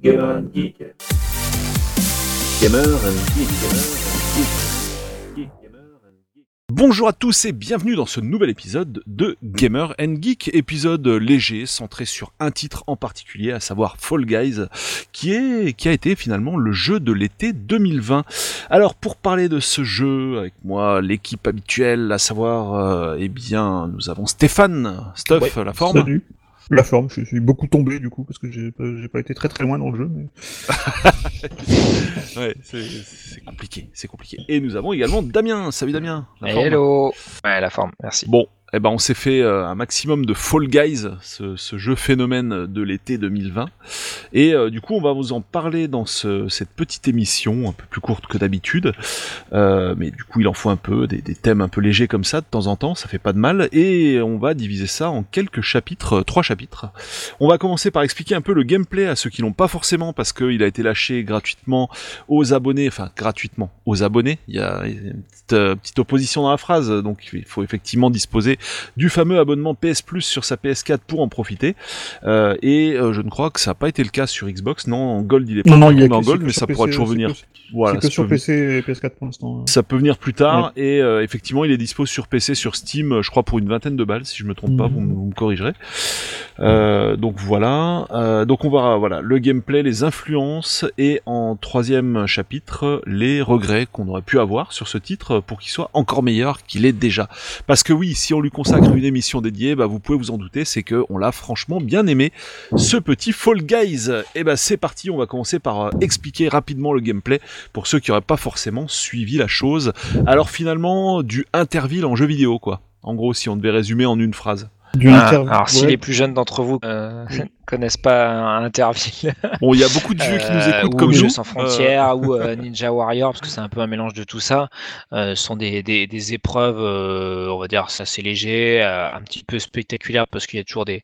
Gamer and Geek. Gamer and Geek. Gamer and Geek. Bonjour à tous et bienvenue dans ce nouvel épisode de Gamer and Geek, épisode léger centré sur un titre en particulier, à savoir Fall Guys, qui est qui a été finalement le jeu de l'été 2020. Alors pour parler de ce jeu avec moi, l'équipe habituelle, à savoir euh, eh bien nous avons Stéphane, Stuff, la forme. Salut. La forme, je suis beaucoup tombé du coup parce que j'ai pas, j'ai pas été très très loin dans le jeu. Mais... Ouais, c'est c'est compliqué, c'est compliqué. Et nous avons également Damien. Salut Damien. la forme. Hello Ouais, la forme, merci. Bon, eh ben on s'est fait euh, un maximum de Fall Guys, ce, jeu phénomène de l'été 2020. Et euh, du coup, on va vous en parler dans ce- cette petite émission, un peu plus courte que d'habitude. Euh, mais du coup, il en faut un peu, des, thèmes un peu légers comme ça, de temps en temps, ça fait pas de mal. Et on va diviser ça en quelques chapitres, trois chapitres. On va commencer par expliquer un peu le gameplay à ceux qui l'ont pas forcément, parce qu'il a été lâché gratuitement aux abonnés, enfin gratuitement aux abonnés. Il y a une petite opposition dans la phrase, donc il faut effectivement disposer du fameux abonnement PS Plus sur sa PS4 pour en profiter. Euh, et euh, je ne crois que ça n'a pas été le cas sur Xbox. Non, en Gold il est pas Non, non, il y a tombé en Gold, mais ça pourra toujours venir. que- Voilà, que sur peut- PC et PS4 pour l'instant. ça peut venir plus tard et euh, effectivement il est dispo sur PC, sur Steam, je crois pour une vingtaine de balles si je me trompe pas, Mhm. vous, me- vous me corrigerez. Donc voilà, donc on va voilà le gameplay, les influences et en troisième chapitre les regrets qu'on aurait pu avoir sur ce titre pour qu'il soit encore meilleur qu'il est déjà. Parce que oui, si on lui consacre une émission dédiée, bah vous pouvez vous en douter, c'est que on l'a franchement bien aimé ce petit Fall Guys. Et ben c'est parti, on va commencer par euh, expliquer rapidement le gameplay pour ceux qui n'auraient pas forcément suivi la chose. Alors finalement, du Interville en jeu vidéo, quoi. En gros, si on devait résumer en une phrase. Du Ah, alors, si les plus jeunes d'entre vous euh, connaissent pas Interville Bon, il y a beaucoup de vieux qui nous euh, écoutent ou comme Jeux nous. sans frontières ou euh, Ninja Warrior, parce que c'est un peu un mélange de tout ça, euh, sont des, des, des épreuves, on va dire, c'est assez léger, un petit peu spectaculaire, parce qu'il y a toujours des,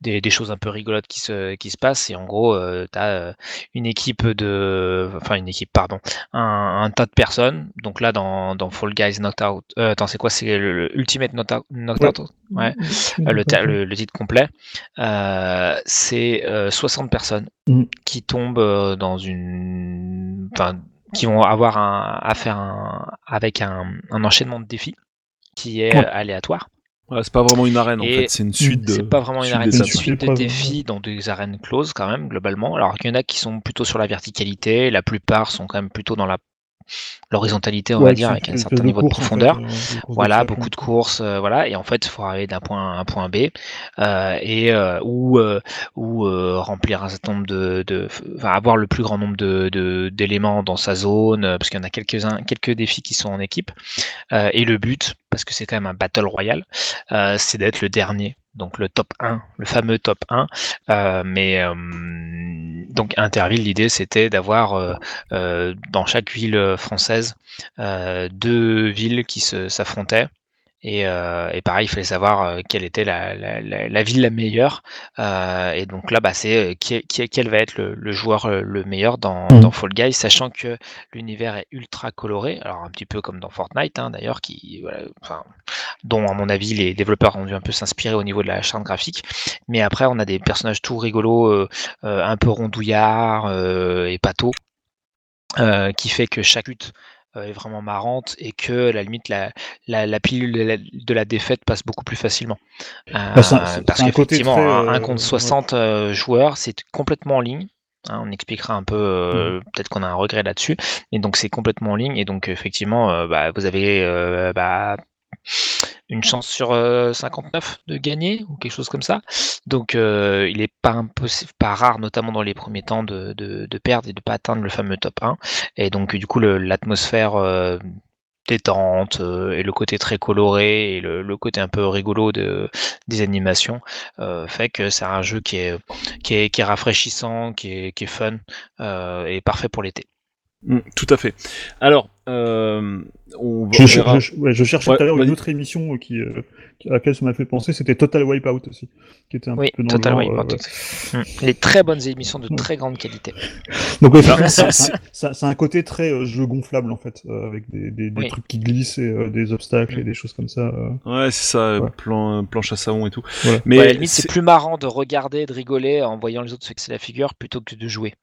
des, des choses un peu rigolotes qui se, qui se passent. Et en gros, tu as une équipe de. Enfin, une équipe, pardon. Un, un tas de personnes. Donc là, dans, dans Fall Guys Knocked Out. Euh, attends, c'est quoi? C'est le, le Ultimate Knocked Out, Knocked Out Ouais. Le- le titre complet, euh, c'est euh, 60 personnes Mhm. qui tombent euh, dans une, enfin, qui vont avoir un, à faire un, avec un, un enchaînement de défis qui est Ouais. euh, aléatoire. c'est pas vraiment une arène en Et fait, c'est une suite de. C'est pas vraiment une arène, c'est une suite de défis dans des arènes closes quand même globalement. Alors qu'il y en a qui sont plutôt sur la verticalité, la plupart sont quand même plutôt dans la l'horizontalité, on va dire, avec un certain niveau de en fait, profondeur. de Voilà, beaucoup de courses, euh, voilà, et en fait, il faut arriver d'un point A à un point B, euh, et euh, ou ou remplir un certain nombre de, de enfin, avoir le plus grand nombre de d'éléments dans sa zone, parce qu'il y en a quelques uns, quelques défis qui sont en équipe, et le but, parce que c'est quand même un battle royal, c'est d'être le dernier. Donc le top 1, le fameux top 1. Euh, mais euh, donc Interville, l'idée c'était d'avoir euh, euh, dans chaque ville française deux villes qui s'affrontaient. Et, euh, et pareil, il fallait savoir euh, quelle était la, la, la, la ville la meilleure. Euh, et donc là, bah, c'est qui, quel va être le, le joueur le meilleur dans, Mhm. dans Fall Guys, sachant que l'univers est ultra coloré. Alors un petit peu comme dans Fortnite, hein, d'ailleurs, qui, voilà, enfin, dont à mon avis les développeurs ont dû un peu s'inspirer au niveau de la charte graphique. Mais après, on a des personnages tout rigolos, euh, un peu rondouillards et pato, euh, qui fait que chaque lutte est vraiment marrante et que à la limite la, la, la pilule de la, de la défaite passe beaucoup plus facilement. Euh, Bah, un- c'est- parce un qu'effectivement, un, un euh, contre 60 euh, joueurs, c'est complètement en ligne. Hein, on expliquera un peu, euh, peut-être qu'on a un regret là-dessus, et donc c'est complètement en ligne, et donc effectivement, euh, bah, vous avez euh, bah, une chance sur euh, 59 de gagner ou quelque chose comme ça. Donc euh, il est pas impossible, pas rare, notamment dans les premiers temps, de, de, de perdre et de pas atteindre le fameux top 1. Et donc du coup l'atmosphère euh, détente euh, et le côté très coloré et le, le côté un peu rigolo de, des animations euh, fait que c'est un jeu qui est, qui est, qui est rafraîchissant, qui est, qui est fun euh, et parfait pour l'été. Mm, tout à fait. Alors, euh, on Je, on cher- verra- je- ouais, je cherchais Ouais, tout à l'heure une autre émission euh, qui, euh, à laquelle ça m'a fait penser, c'était Total Wipeout aussi, qui était un Oui, peu dans Total le genre, Wipeout euh, aussi. Mm. Les très bonnes émissions de très grande qualité. Donc c'est- un côté très euh, jeu gonflable en fait, euh, avec des, des, des Oui. trucs qui glissent et euh, des obstacles et Mm. des choses comme ça. euh. Ouais, c'est ça, Ouais. plan, planche à savon et tout. Voilà. Mais Ouais, à la limite, c'est c'est- plus marrant de regarder, de rigoler en voyant les autres se fixer la figure plutôt que de jouer.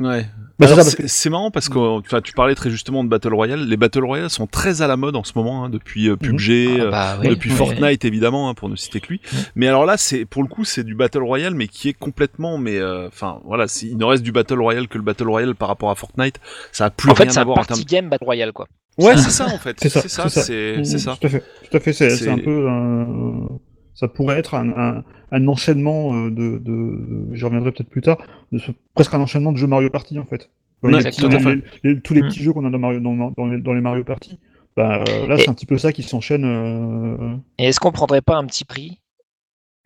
Ouais. Bah, c'est c'est c'est marrant parce que enfin, tu parlais très justement de Battle Royale. Les Battle Royale sont très à la mode en ce moment, hein, depuis euh, PUBG, Ah, euh, bah, oui, depuis oui, Fortnite évidemment, hein, pour ne citer que lui. Mais alors là, c'est pour le coup, c'est du Battle Royale, mais qui est complètement, mais euh, enfin voilà, c'est- il ne reste du Battle Royale que le Battle Royale par rapport à Fortnite. Ça a plus En fait, rien c'est à un voir en party termes. game Battle Royale, quoi. Ouais, c'est ça en fait. C'est ça, C'est ça. c'est ça. C'est c'est ça. Tout à fait. Tout à fait. C'est C'est- c'est un peu un- Ça pourrait être un, un, un enchaînement euh, de, de... J'y reviendrai peut-être plus tard. De ce... Presque un enchaînement de jeux Mario Party en fait. Comme Ouais, les petits- tout à fait. les- les- tous les Mm. petits jeux qu'on a dans, Mario, dans, dans, les, dans les Mario Party. Bah, euh, là, c'est un petit peu ça qui s'enchaîne. euh, Et est-ce qu'on prendrait pas un petit prix?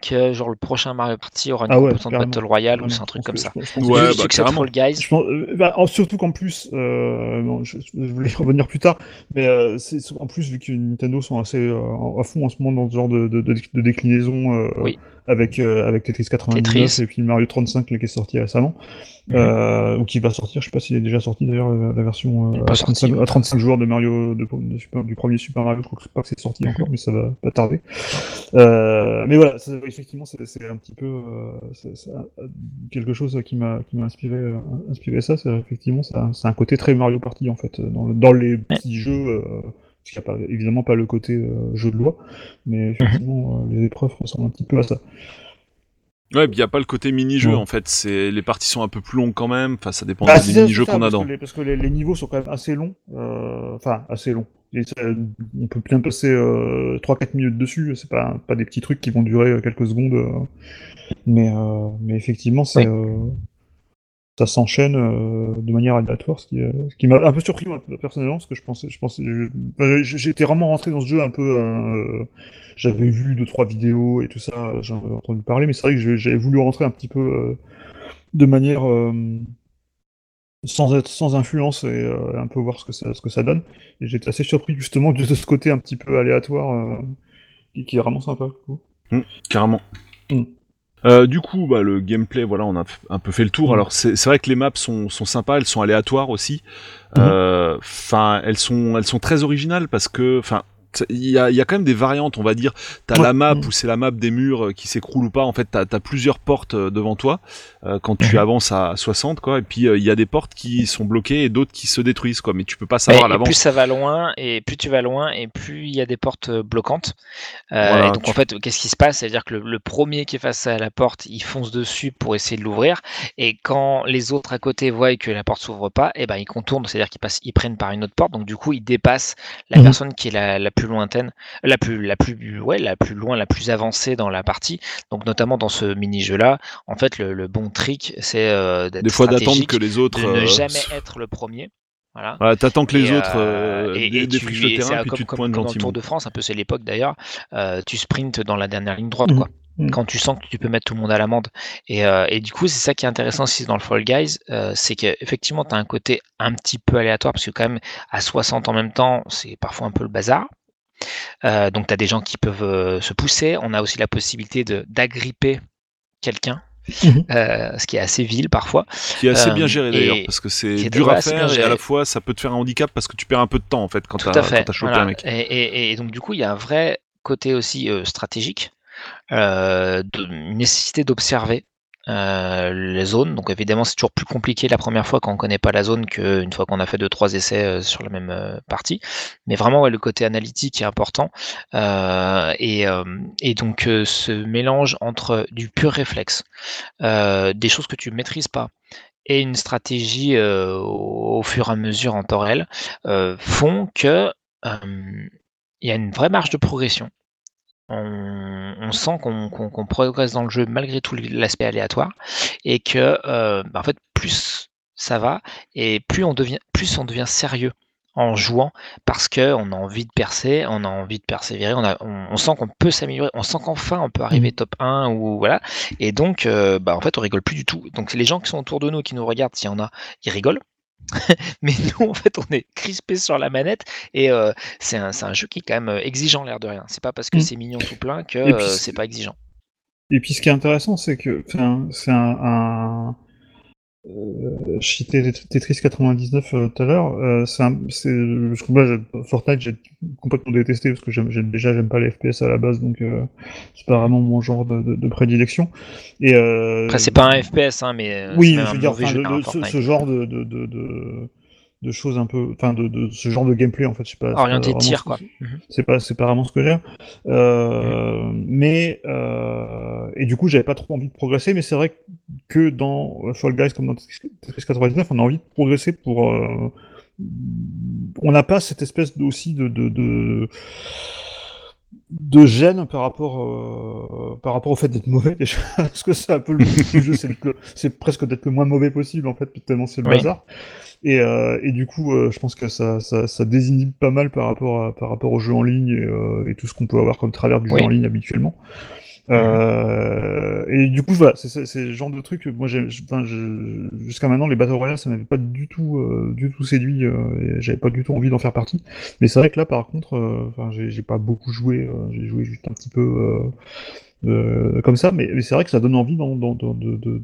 Que genre le prochain Mario Party aura une Ah ouais, composante. Battle Royale ou c'est un truc Je comme ça je Ouais, le bah. Fall Guys. Je pense, euh, bah, surtout qu'en plus, euh, bon, je, je voulais y revenir plus tard, mais euh, en plus vu que Nintendo sont assez euh, à fond en ce moment dans ce genre de, de, de, de déclinaison euh, Oui. Avec euh, avec Tetris 99 Tetris. et puis Mario 35 là, qui est sorti récemment, Mhm. euh, ou qui va sortir. Je sais pas s'il est déjà sorti d'ailleurs la version euh, à, sorti, 35, ouais. à 35 joueurs de Mario de, de Super- du premier Super Mario. Je crois pas que c'est sorti encore, mais ça va pas tarder. Mais voilà, effectivement, c'est un petit peu quelque chose qui m'a qui m'a inspiré inspiré ça. C'est effectivement c'est un, côté très Mario Party en fait dans, le- dans les petits jeux. Qu'il n'y a pas, évidemment pas le côté euh, jeu de loi, mais effectivement euh, les épreuves ressemblent un petit peu à ça. Ouais, il y a pas le côté mini-jeu Ouais. en fait. C'est les parties sont un peu plus longues quand même. Enfin, ça dépend Ah, des mini-jeux qu'on a dans. parce que les, les niveaux sont quand même assez longs. euh, Enfin, assez longs. Et ça, on peut bien passer euh, 3-4 minutes dessus. C'est pas, pas des petits trucs qui vont durer quelques secondes. euh, mais, mais effectivement, c'est, ça s'enchaîne euh, de manière aléatoire, ce qui, euh, ce qui m'a un peu surpris moi, personnellement, parce que je pensais, je j'étais vraiment rentré dans ce jeu un peu. euh, j'avais vu deux trois vidéos et tout ça, j'en avais entendu parler, mais c'est vrai que j'avais voulu rentrer un petit peu de manière sans être sans influence et un peu voir ce que ça, ce que ça donne. Et j'étais assez surpris justement de ce côté un petit peu aléatoire qui, qui est vraiment sympa. coup. Carrément. Mm. Euh, du coup, bah, le gameplay, voilà, on a un peu fait le tour. Mm. Alors, c'est vrai que les maps sont, sont sympas, elles sont aléatoires aussi. Mhm. Euh, Enfin, elles sont, elles sont très originales parce que, enfin, il y a, y a quand même des variantes, on va dire. T'as Ouais. la map Mm. où c'est la map des murs euh, qui s'écroulent ou pas. En fait, t'as as plusieurs portes euh, devant toi euh, quand tu avances à 60, quoi. Et puis, euh, il y a des portes qui sont bloquées et d'autres qui se détruisent, quoi. Mais tu peux pas savoir et plus l'avance. ça va loin, et plus tu vas loin, et plus il y a des portes bloquantes. Euh, Voilà, et donc tu- en fait, qu'est-ce qui se passe? C'est-à-dire que le, le premier qui est face à la porte, il fonce dessus pour essayer de l'ouvrir, et quand les autres à côté voient que la porte s'ouvre pas, et ben ils contournent, c'est-à-dire qu'ils passent, ils prennent par une autre porte. Donc du coup, ils dépassent la Mhm. personne qui est la, la plus lointaine, la plus, la plus, ouais, la plus loin, la plus avancée dans la partie. Donc notamment dans ce mini-jeu-là, en fait, le, le bon trick, c'est euh, d'être Des fois, d'attendre que les autres. de ne euh, jamais être le premier. Voilà. Voilà, t'attends que les Et, autres euh, euh, et- et tu- le et c'est terrain, puis comme, tu te comme- pointes comme dans le. Tour de France, un peu c'est l'époque d'ailleurs, euh, tu sprintes dans la dernière ligne droite, Mhm. quoi. Mhm. Quand tu sens que tu peux mettre tout le monde à l'amende. Et, euh, et du coup, c'est ça qui est intéressant aussi dans le Fall Guys, euh, c'est qu'effectivement, tu as un côté un petit peu aléatoire, parce que quand même, à 60 en même temps, c'est parfois un peu le bazar. Euh, donc, tu as des gens qui peuvent euh, se pousser. On a aussi la possibilité de d'agripper quelqu'un. Mhm. euh, ce qui est assez vil parfois. Qui est assez Euh, bien géré d'ailleurs, parce que c'est est- dur à faire et à la fois ça peut te faire un handicap parce que tu perds un peu de temps en fait quand fait. quand t'as chopé voilà. un mec. Et, et- et donc du coup, il y a un vrai côté aussi euh, stratégique, euh, de une nécessité d'observer euh, les zones. Donc évidemment, c'est toujours plus compliqué la première fois quand on connaît pas la zone qu'une fois qu'on a fait deux trois essais euh, sur la même euh, partie. Mais vraiment, le côté analytique est important. Et, donc ce mélange entre du pur réflexe, des choses que tu maîtrises pas et une stratégie au, fur et à mesure en temps réel font que il y a une vraie marge de progression. On, on sent qu'on qu'on- qu'on progresse dans le jeu malgré tout l'aspect aléatoire et que euh, bah, en fait plus ça va et plus on devient plus on devient sérieux en jouant parce que on a envie de percer, on a envie de persévérer, on, a, on, on sent qu'on peut s'améliorer, on sent qu'enfin on peut arriver top 1 ou voilà et donc euh, bah en fait on rigole plus du tout. Donc les gens qui sont autour de nous qui nous regardent s'il y en a, ils rigolent. Mais nous, en fait, on est crispés sur la manette et euh, c'est un, un jeu qui est quand même euh, exigeant, l'air de rien. C'est pas parce que Mm. c'est mignon tout plein que euh, c'est- pas exigeant. Et puis ce qui est intéressant, c'est que c'est un, un- euh, citais Tetris 99 euh, tout à l'heure. Euh, c'est c'est- je- moi, Fortnite, j'ai complètement détesté parce que j'aime, déjà, j'aime pas les FPS à la base, donc euh, c'est pas vraiment mon genre de, de- de prédilection. Et euh, Après, c'est pas un FPS, hein, mais oui, je veux dire, enfin, ce, ce genre de, de, de, choses un peu, enfin, de, de ce genre de gameplay en fait, je sais pas. Orienté tir, quoi. C'est pas, c'est pas vraiment ce que j'aime. Euh, Mais euh, et du coup, j'avais pas trop envie de progresser, mais c'est vrai que dans Fall Guys comme dans Tetris 99, on a envie de progresser pour. euh, on n'a pas cette espèce aussi de, de, de de gêne par rapport euh, par rapport au fait d'être mauvais déjà parce que c'est un peu le but du jeu c'est presque d'être le moins mauvais possible en fait tellement c'est le Oui. bazar et, euh, et du coup euh, je pense que ça, ça, ça désinhibe pas mal par rapport à, par rapport au jeu en ligne et, euh, et tout ce qu'on peut avoir comme travers du Oui. jeu en ligne habituellement euh, et du coup voilà c'est le genre de truc que moi enfin, jusqu'à maintenant les battle royale ça m'avait pas du tout euh, du tout séduit euh, j'avais pas du tout envie d'en faire partie. Mais c'est vrai que là, par contre, euh, enfin, j'ai pas beaucoup joué, euh, j'ai joué juste un petit peu euh, comme ça, mais, mais c'est vrai que ça donne envie d'en d'en- de, de,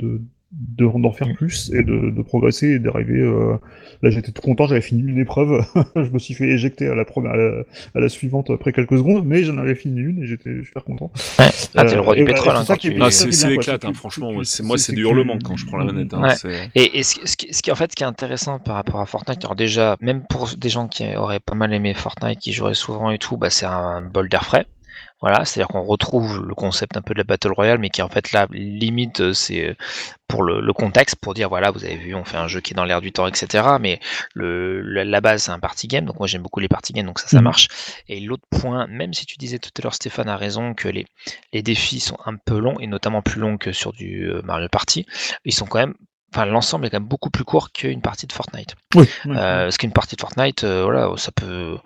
de, de- d'en faire plus et de, de progresser et d'arriver. euh, Là, j'étais tout content, j'avais fini une épreuve, je me suis fait éjecter à la, première, à la, à la suivante après quelques secondes, mais j'en avais fini une et j'étais super content. Ouais. Ah, t'es le roi Euh, du voilà, pétrole, c'est hein, tu- Ah, c'est l'éclate, hein, franchement. moi, c'est- Moi, c'est du hurlement quand je prends la manette. hein, Ouais. et ce, ce qui, ce qui- en fait, ce qui est intéressant par rapport à Fortnite, alors déjà, même pour des gens qui auraient pas mal aimé Fortnite, qui joueraient souvent et tout, bah, c'est un bol d'air frais. Voilà, c'est-à-dire qu'on retrouve le concept un peu de la Battle Royale, mais qui en fait là, limite, euh, c'est pour le, le contexte, pour dire voilà, vous avez vu, on fait un jeu qui est dans l'air du temps, etc. Mais le, la, la base, c'est un party game, donc moi j'aime beaucoup les party games, donc ça, ça Mhm. marche. Et l'autre point, même si tu disais tout à l'heure, Stéphane a raison, que les, les défis sont un peu longs, et notamment plus longs que sur du euh, Mario Party, ils sont quand même enfin l'ensemble est quand même beaucoup plus court qu'une partie de Fortnite. Oui. Euh, parce qu'une partie de Fortnite, euh, voilà, ça peut,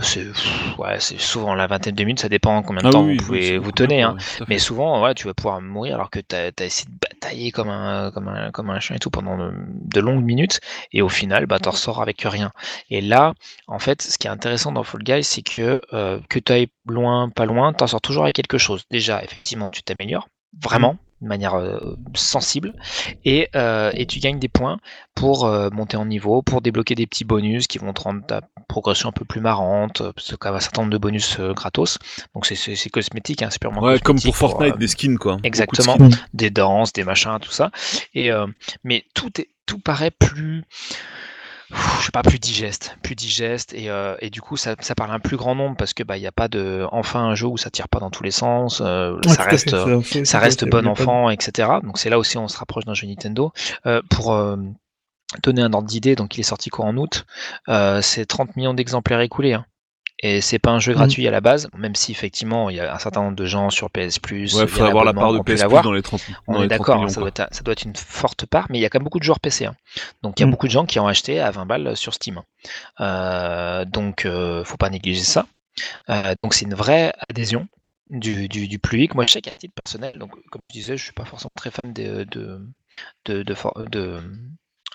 c'est, pff, ouais, c'est souvent la vingtaine de minutes, ça dépend combien de Ah temps oui, vous pouvez vous plus hein. Mais souvent, voilà, tu vas pouvoir mourir alors que tu as, essayé de batailler comme un, comme un, comme un chien et tout pendant de, de longues minutes, et au final, bah, t'en ressors avec rien. Et là, en fait, ce qui est intéressant dans Fall Guys, c'est que euh, que tu ailles loin, pas loin, t'en sors toujours avec quelque chose. Déjà, effectivement, tu t'améliores, vraiment, de manière euh, sensible, et, euh, et tu gagnes des points pour euh, monter en niveau, pour débloquer des petits bonus qui vont te rendre ta progression un peu plus marrante, parce qu'il y a un certain nombre de bonus gratos. Donc c'est- cosmétique, hein, c'est purement Ouais, comme pour Fortnite, des skins, quoi. De Exactement, skins. des danses, des machins, tout ça. Et mais tout est tout paraît plus je sais pas plus digeste, plus digeste et, euh, et du coup ça, ça parle à un plus grand nombre parce que bah il y a pas de enfin un jeu où ça tire pas dans tous les sens, euh, Ouais, ça reste euh, ça à reste bon pas enfant, etc. Donc c'est là aussi on se rapproche d'un jeu Nintendo. Euh, pour euh, donner un ordre d'idée, donc il est sorti quoi en août, euh, c'est 30 millions d'exemplaires écoulés. hein. Et c'est pas un jeu Mhm. gratuit à la base, même si effectivement il y a un certain nombre de gens sur PS Plus. Ouais, via faudrait avoir la part de PS Plus dans les 30 On dans est les 30 d'accord, hein, ça, doit être, ça doit être une forte part, mais il y a quand même beaucoup de joueurs PC. hein. Donc il y a Mm. beaucoup de gens qui ont acheté à 20 balles sur Steam. Euh, donc euh, faut pas négliger ça. Euh, donc c'est une vraie adhésion du, du, du public. Moi je sais qu'à titre personnel, donc comme je disais, je suis pas forcément très fan de, de, de, de-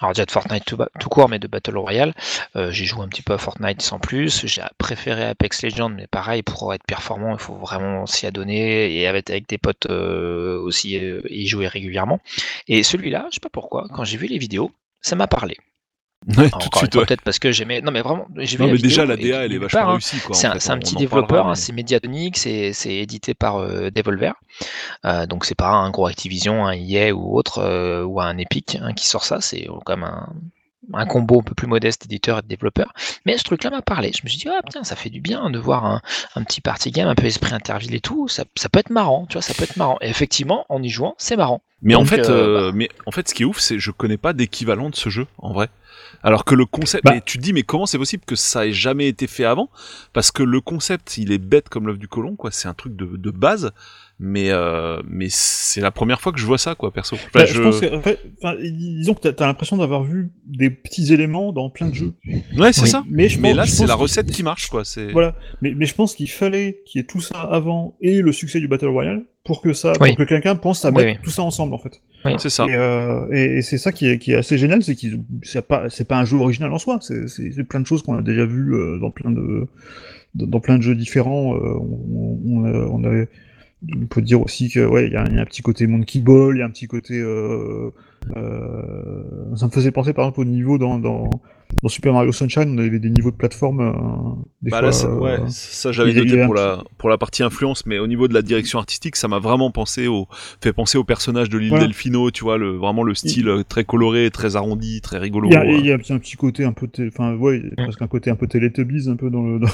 alors déjà de Fortnite tout, court, mais de Battle Royale. Euh, J'ai joué un petit peu à Fortnite sans plus. J'ai préféré Apex Legends, mais pareil, pour être performant, il faut vraiment s'y adonner et avec, avec des potes euh, aussi euh, y jouer régulièrement. Et celui-là, je sais pas pourquoi, quand j'ai vu les vidéos, ça m'a parlé. Ouais, tout de suite, peut-être parce que j'aimais. Non, mais vraiment, j'ai vu Non, la mais vidéo déjà, la DA, elle est vachement hein, réussie, quoi. c'est un, petit développeur, hein, c'est Mediatonic, c'est c'est édité par euh, Devolver. Euh, donc c'est pas un gros Activision, un EA ou autre, euh, ou un Epic hein, qui sort ça, c'est quand même un, un combo un peu plus modeste éditeur et de développeur. Mais ce truc-là m'a parlé. Je me suis dit, ah putain, ça fait du bien de voir un, un petit party game, un peu esprit interville et tout. Ça, ça peut être marrant, tu vois, ça peut être marrant. Et effectivement, en y jouant, c'est marrant. Mais en fait, euh, euh, mais en fait, ce qui est ouf, c'est que je connais pas d'équivalent de ce jeu en vrai. Alors que le concept, Bah. mais tu te dis, mais comment c'est possible que ça ait jamais été fait avant? Parce que le concept, il est bête comme l'œuf du colon, quoi. C'est un truc de, de base, mais euh, mais c'est la première fois que je vois ça, quoi, perso. Enfin, Bah, je- je... pense que, en fait, enfin, disons que t'as as, l'impression d'avoir vu des petits éléments dans plein de jeux. Ouais, c'est Oui. ça. Mais, je Mais pense- là, c'est la recette qui marche, quoi. C'est Voilà. Mais, mais je pense qu'il fallait qu'il y ait tout ça avant et le succès du Battle Royale pour que ça, Oui. pour que quelqu'un pense à mettre oui. tout ça ensemble, en fait. c'est ça. Et, euh, et, et c'est ça qui est, qui est assez génial, c'est qu'ils c'est pas c'est pas un jeu original en soi, c'est plein de choses qu'on a déjà vues euh, dans plein de dans, dans plein de jeux différents. euh, on, on, a- on avait on peut dire aussi que ouais, il y, a un- petit côté Monkey Ball, il y a un petit côté euh, Euh, ça me faisait penser par exemple au niveau dans, dans, dans Super Mario Sunshine, on avait des niveaux de plateforme. euh, des Bah fois, là, ça, euh, ouais, ça j'avais a- noté a pour la pour la partie influence, mais au niveau de la direction artistique, ça m'a vraiment pensé au fait penser au personnage de l'île Voilà. Delfino, tu vois, le vraiment le style euh, très coloré, très arrondi, très rigolo. Il y, a, euh. il y a un petit- côté un peu, enfin ouais, a presque un côté un peu Teletubbies un peu dans le dans,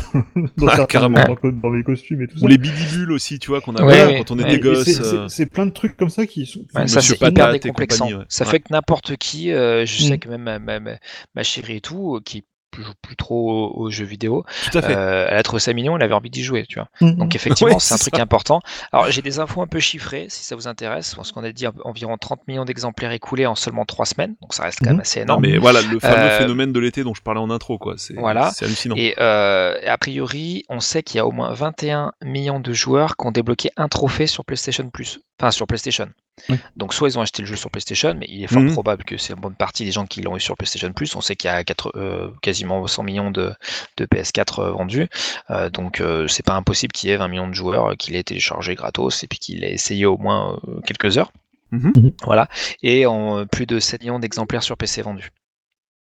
dans, Ah, certains- carrément. dans, le- dans les costumes et tout ça. Ou les bidibules aussi, tu vois, qu'on avait Ouais, ouais. quand on Ouais. était Et gosse. c'est- euh, plein de trucs comme ça qui sont. Ça c'est hyper décomplexant. Ça Ouais. fait que n'importe qui, euh, je sais Mm. que même ma, ma, ma, ma chérie et tout, euh, qui joue plus trop aux, jeux vidéo, Tout à fait. euh, elle a trouvé ça mignon, elle avait envie d'y jouer, tu vois. Mhm. Donc effectivement, Ouais, c'est un truc important. Alors j'ai des infos un peu chiffrées, si ça vous intéresse, parce qu'on a dit environ 30 millions d'exemplaires écoulés en seulement 3 semaines, donc ça reste quand même Mhm. assez non, énorme. mais voilà, le fameux Euh, phénomène de l'été dont je parlais en intro, quoi. C'est Voilà. hallucinant. Et euh, a priori, on sait qu'il y a au moins 21 millions de joueurs qui ont débloqué un trophée sur PlayStation Plus. Enfin, sur PlayStation. Oui. Donc, soit ils ont acheté le jeu sur PlayStation, mais il est fort Mhm. probable que c'est une bonne partie des gens qui l'ont eu sur PlayStation Plus. On sait qu'il y a euh, quasiment 100 millions de, de PS4 euh, vendus. Euh, donc, euh, c'est pas impossible qu'il y ait 20 millions de joueurs qui l'aient téléchargé gratos et puis qu'il ait essayé au moins euh, quelques heures. Mhm. Mhm. Voilà. Et en euh, plus de 7 millions d'exemplaires sur PC vendus.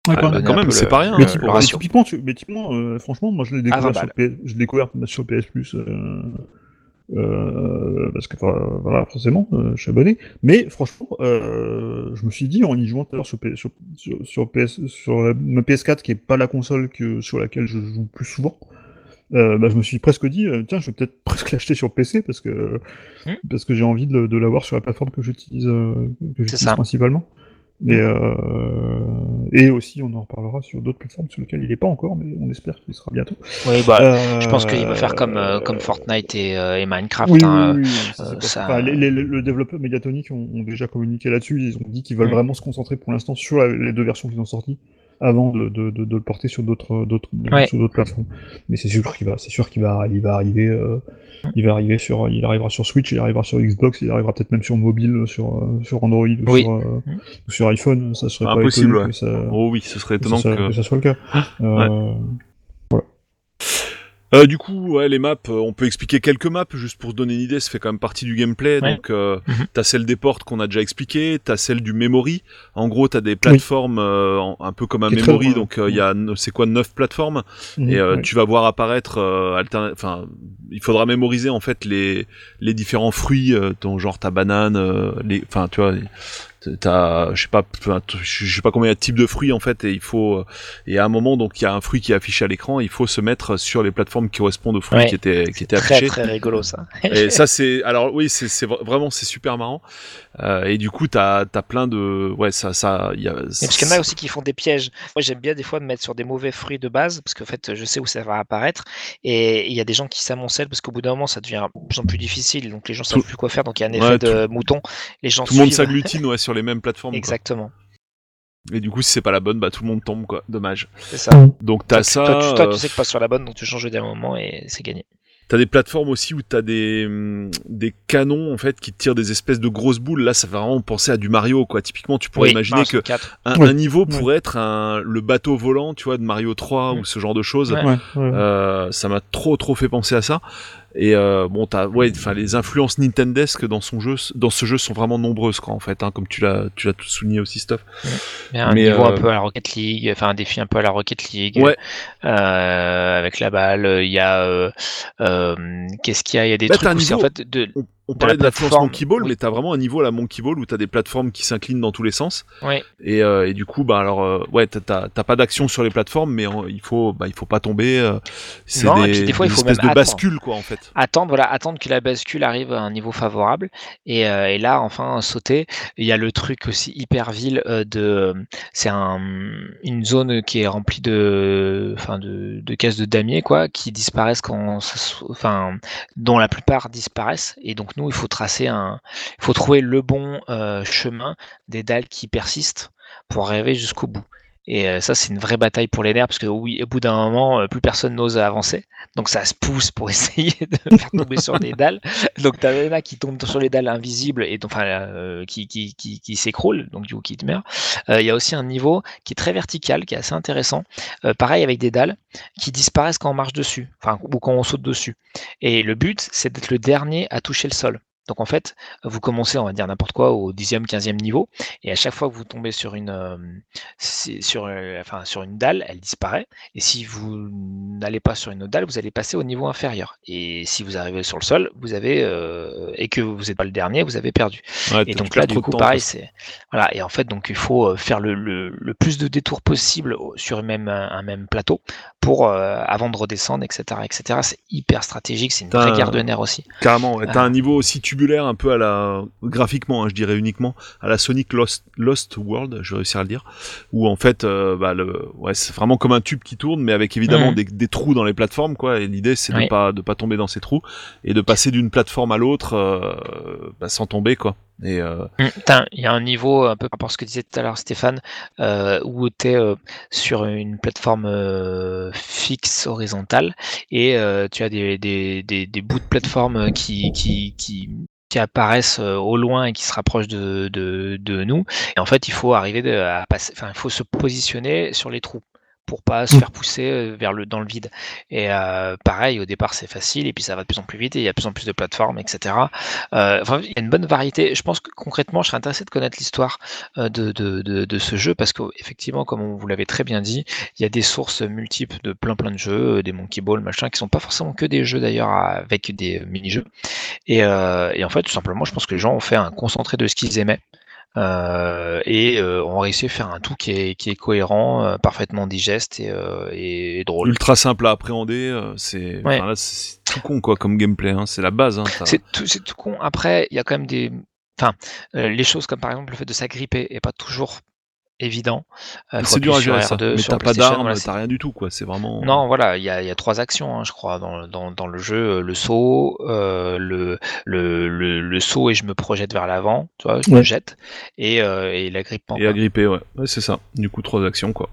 Ouais, quand même. quand c'est pas rien. Mais, typiquement, tu- mais typiquement, euh, franchement, moi je l'ai découvert, Ah, sur P- je l'ai découvert sur PS Plus. Euh, parce que enfin, voilà, forcément, euh, je suis abonné. Mais franchement, euh, je me suis dit en y jouant tout à l'heure sur, P- sur, sur, sur PS, sur la- ma PS4, qui est pas la console que sur laquelle je joue plus souvent. Bah, je me suis presque dit, tiens, je vais peut-être presque l'acheter sur PC parce que Hmm. parce que j'ai envie de, de l'avoir sur la plateforme que j'utilise principalement. Et, euh, et aussi, on en reparlera sur d'autres plateformes sur lesquelles il n'est pas encore, mais on espère qu'il sera bientôt. Oui, bah, Euh, je pense qu'il va faire comme, euh, comme Fortnite et, euh, et Minecraft. Oui, hein. oui, oui, ça, pas- ça- enfin, les- les- le développeur Megatonic ont, ont déjà communiqué là-dessus. Ils ont dit qu'ils veulent Mm. vraiment se concentrer pour l'instant sur la- les deux versions qui sont sorties avant de, de, de, de le porter sur d'autres d'autres Ouais. sur d'autres plateformes. Mais c'est sûr qu'il va, c'est sûr qu'il va, il va arriver, euh, il va arriver sur, il arrivera sur Switch, il arrivera sur Xbox, il arrivera peut-être même sur mobile, sur euh, sur Android ou, Oui. sur, euh, ou sur iPhone. Ça serait pas Impossible, ouais. que ça, Oh oui, ce serait que étonnant ça, que. que ça soit le cas. Euh, Euh, du coup, ouais, les maps, euh, on peut expliquer quelques maps juste pour se donner une idée. Ça fait quand même partie du gameplay. Ouais. Donc, euh, Mhm. t'as celle des portes qu'on a déjà expliqué, t'as celle du memory. En gros, t'as des plateformes euh, un peu comme un memory. Donc, euh, il y a, c'est quoi, neuf plateformes? mhm, Et euh, tu vas voir apparaître, euh, enfin, il faudra mémoriser en fait les les différents fruits, euh, dont genre ta banane, euh, les, enfin, tu vois. T'as, je sais pas, je sais pas combien il y a de types de fruits en fait, et il faut, euh, et à un moment donc il y a un fruit qui est affiché à l'écran, il faut se mettre sur les plateformes qui correspondent aux fruits Ouais. qui étaient qui étaient Très affichés. très rigolo ça. Et ça c'est, alors oui, c'est c'est vra- vraiment c'est super marrant. Euh, et du coup t'as t'as plein de, ouais ça ça, il y a. Mais parce qu'il y en a aussi qui font des pièges. Moi, j'aime bien des fois me mettre sur des mauvais fruits de base, parce qu'en fait, je sais où ça va apparaître. Et il y a des gens qui s'amoncellent, parce qu'au bout d'un moment, ça devient de plus en plus difficile. Donc les gens savent Tout- plus quoi faire. Donc il y a un Ouais, effet de mouton. Les gens Tout le monde s'agglutine ouais sur les mêmes plateformes. quoi. Exactement. Et du coup si c'est pas la bonne, bah tout le monde tombe quoi. Dommage. C'est ça. Donc t'as ça. toi, tu, toi, euh, tu sais que pas sur la bonne, donc tu changes d'un moment et c'est gagné. T'as des plateformes aussi où t'as des hum, des canons en fait qui tirent des espèces de grosses boules. Là, ça fait vraiment penser à du Mario quoi. Typiquement, tu pourrais imaginer Mario que 64. un, Ouais. un niveau Ouais. pourrait être un, le bateau volant, tu vois, de Mario 3 Ouais. ou ce genre de choses. Ouais. Ouais, ouais. Euh, ça m'a trop trop fait penser à ça. Et euh, bon, t'as ouais, enfin les influences Nintendesque dans son jeu, dans ce jeu sont vraiment nombreuses quoi en fait, hein, comme tu l'as tu l'as tout souligné aussi, Stuff. Mais un Mais, niveau euh, un peu à la Rocket League, enfin un défi un peu à la Rocket League. Ouais. Euh, avec la balle, il y a euh, euh, qu'est-ce qu'il y a? Il y a des Bah, trucs aussi en niveau- fait de On, on De parlait la de plateforme, Monkey Ball, oui. mais t'as vraiment un niveau à la Monkey Ball où t'as des plateformes qui s'inclinent dans tous les sens. ouais. Et, euh, et du coup, bah alors, euh, ouais, t'as- pas d'action sur les plateformes, mais il faut, bah, il faut pas tomber. euh, c'est et des, puis des fois, il des faut espèces même de attendre. bascule, quoi, en fait. attendre voilà attendre que la bascule arrive à un niveau favorable et, et là enfin sauter il y a le truc aussi hyper ville euh, de c'est un, une zone qui est remplie de enfin de, de caisses de damier quoi qui disparaissent quand enfin dont la plupart disparaissent et donc nous il faut tracer un il faut trouver le bon euh, chemin des dalles qui persistent pour arriver jusqu'au bout et euh, ça, c'est une vraie bataille pour les nerfs parce que oui, au bout d'un moment, euh, plus personne n'ose avancer. Donc ça se pousse pour essayer de faire tomber sur des dalles. Donc t'as Lena qui tombe sur les dalles invisibles et enfin euh, qui qui qui, qui s'écroule, donc du coup qui te meurt. Il y a aussi un niveau qui est très vertical, qui est assez intéressant. Pareil avec des dalles qui disparaissent quand on marche dessus, enfin ou quand on saute dessus. Et le but, c'est d'être le dernier à toucher le sol. Donc en fait, vous commencez, on va dire n'importe quoi, au 10e, 15e niveau, et à chaque fois que vous tombez sur une, euh, sur, euh, enfin, sur une dalle, elle disparaît. Et si vous n'allez pas sur une autre dalle, vous allez passer au niveau inférieur. Et si vous arrivez sur le sol, vous avez euh, et que vous n'êtes pas le dernier, vous avez perdu. Ouais, Et tu donc là, du coup, temps, pareil, c'est voilà. Et en fait, donc il faut faire le, le, le plus de détours possible sur une même, un, un même plateau pour avant de redescendre, etc., etc. C'est hyper stratégique. C'est une vraie un- guerre de nerfs aussi. Carrément, ouais. t'as Ah. un niveau aussi tubulaire, un peu à la graphiquement, hein, je dirais uniquement à la Sonic Lost, Lost World, je vais réussir à le dire, où en fait, euh, bah, le, ouais, c'est vraiment comme un tube qui tourne, mais avec évidemment des, des trous dans les plateformes, quoi. Et l'idée, c'est de pas de pas tomber dans ces trous et de passer d'une plateforme à l'autre euh, bah, sans tomber, quoi. Euh, Mm, Il y a un niveau, un peu par rapport à ce que disait tout à l'heure Stéphane, euh, où tu es sur une plateforme euh, fixe horizontale et euh, tu as des, bouts de plateforme qui, apparaissent euh, au loin et qui se rapprochent de, nous. Et en fait, il faut arriver à passer, enfin, il faut se positionner sur les trous pour pas se Mm. faire pousser euh, vers le dans le vide. Et euh, pareil, au départ c'est facile et puis ça va de plus en plus vite et il y a de plus en plus de plateformes, etc. Euh, enfin, il y a une bonne variété. Je pense que concrètement, je serais intéressé de connaître l'histoire de, de, de, de ce jeu parce qu'effectivement, comme on vous l'avez très bien dit, il y a des sources multiples de plein plein de jeux, des Monkey Ball, machin, qui sont pas forcément que des jeux d'ailleurs avec des mini-jeux. Et, euh, et en fait, tout simplement, je pense que les gens ont fait un concentré de ce qu'ils aimaient. Euh, et euh, ont réussi à faire un tout qui est, qui est cohérent, euh, parfaitement digeste et, euh, et, et drôle. ultra simple à appréhender, euh, c'est Ouais. enfin, tout con, quoi, comme gameplay, hein. c'est la base. Hein, C'est tout, tout con. Après, il y a quand même des. Enfin, euh, les choses comme par exemple le fait de s'agripper est pas toujours évident. Euh, c'est dur à gérer sur ça. R2, Mais t'as pas d'armes, voilà, t'as rien du tout, quoi. C'est vraiment. Non, voilà, il y a, il y a trois actions, hein, je crois, dans, dans, dans le jeu. euh, Le saut, euh, le, le, le, le saut et je me projette vers l'avant, tu vois, je me jette, et, euh, et l'agrippement. Et quoi. agripper, ouais. Ouais, c'est ça. Du coup, trois actions, quoi.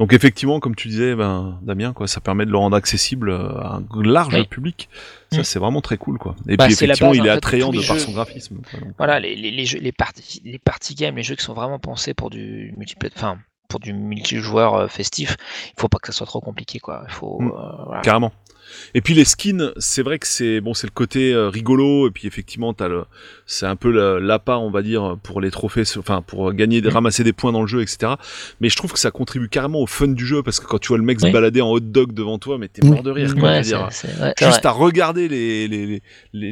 Donc effectivement, comme tu disais, ben, Damien, quoi, ça permet de le rendre accessible euh, à un large Oui. public. Ça, Mm. c'est vraiment très cool, quoi. Et Bah, puis effectivement, base, il est fait, attrayant de par son graphisme. quoi. Voilà, les, les, les jeux, les parties, les party games, les jeux qui sont vraiment pensés pour du multiplayer, enfin, pour du multijoueur euh, festif, il faut pas que ça soit trop compliqué, quoi. Il faut, Mm. euh, voilà. Carrément. Et puis les skins, c'est vrai que c'est bon, c'est le côté euh, rigolo et puis effectivement t'as le, c'est un peu l'appât, on va dire, pour les trophées, enfin pour gagner, Mm. ramasser des points dans le jeu, etc. Mais je trouve que ça contribue carrément au fun du jeu parce que quand tu vois le mec se balader en hot dog devant toi, mais t'es Mm. mort de rire. Quoi, je Ouais, ouais, Juste à regarder les les, les,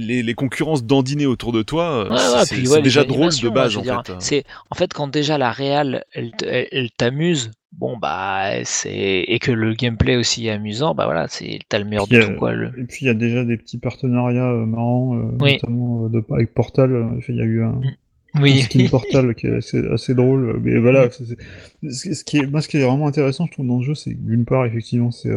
les, les- concurrences dandiner autour de toi, euh, Ouais, c'est déjà drôle de base en fait. C'est en fait quand déjà la réal elle, t- elle- elle t'amuse, bon bah c'est et que le gameplay aussi est amusant, bah voilà, c'est t'as le meilleur de tout quoi. Le... Et puis il y a déjà des petits partenariats euh, marrants, euh, Oui. notamment euh, de, avec Portal. euh, Il y a eu un, un Oui. skin Portal qui est assez, assez drôle. Mais voilà, c'est- c'est- ce, qui est, moi, ce qui est vraiment intéressant, je trouve, dans ce jeu, c'est d'une part, effectivement, c'est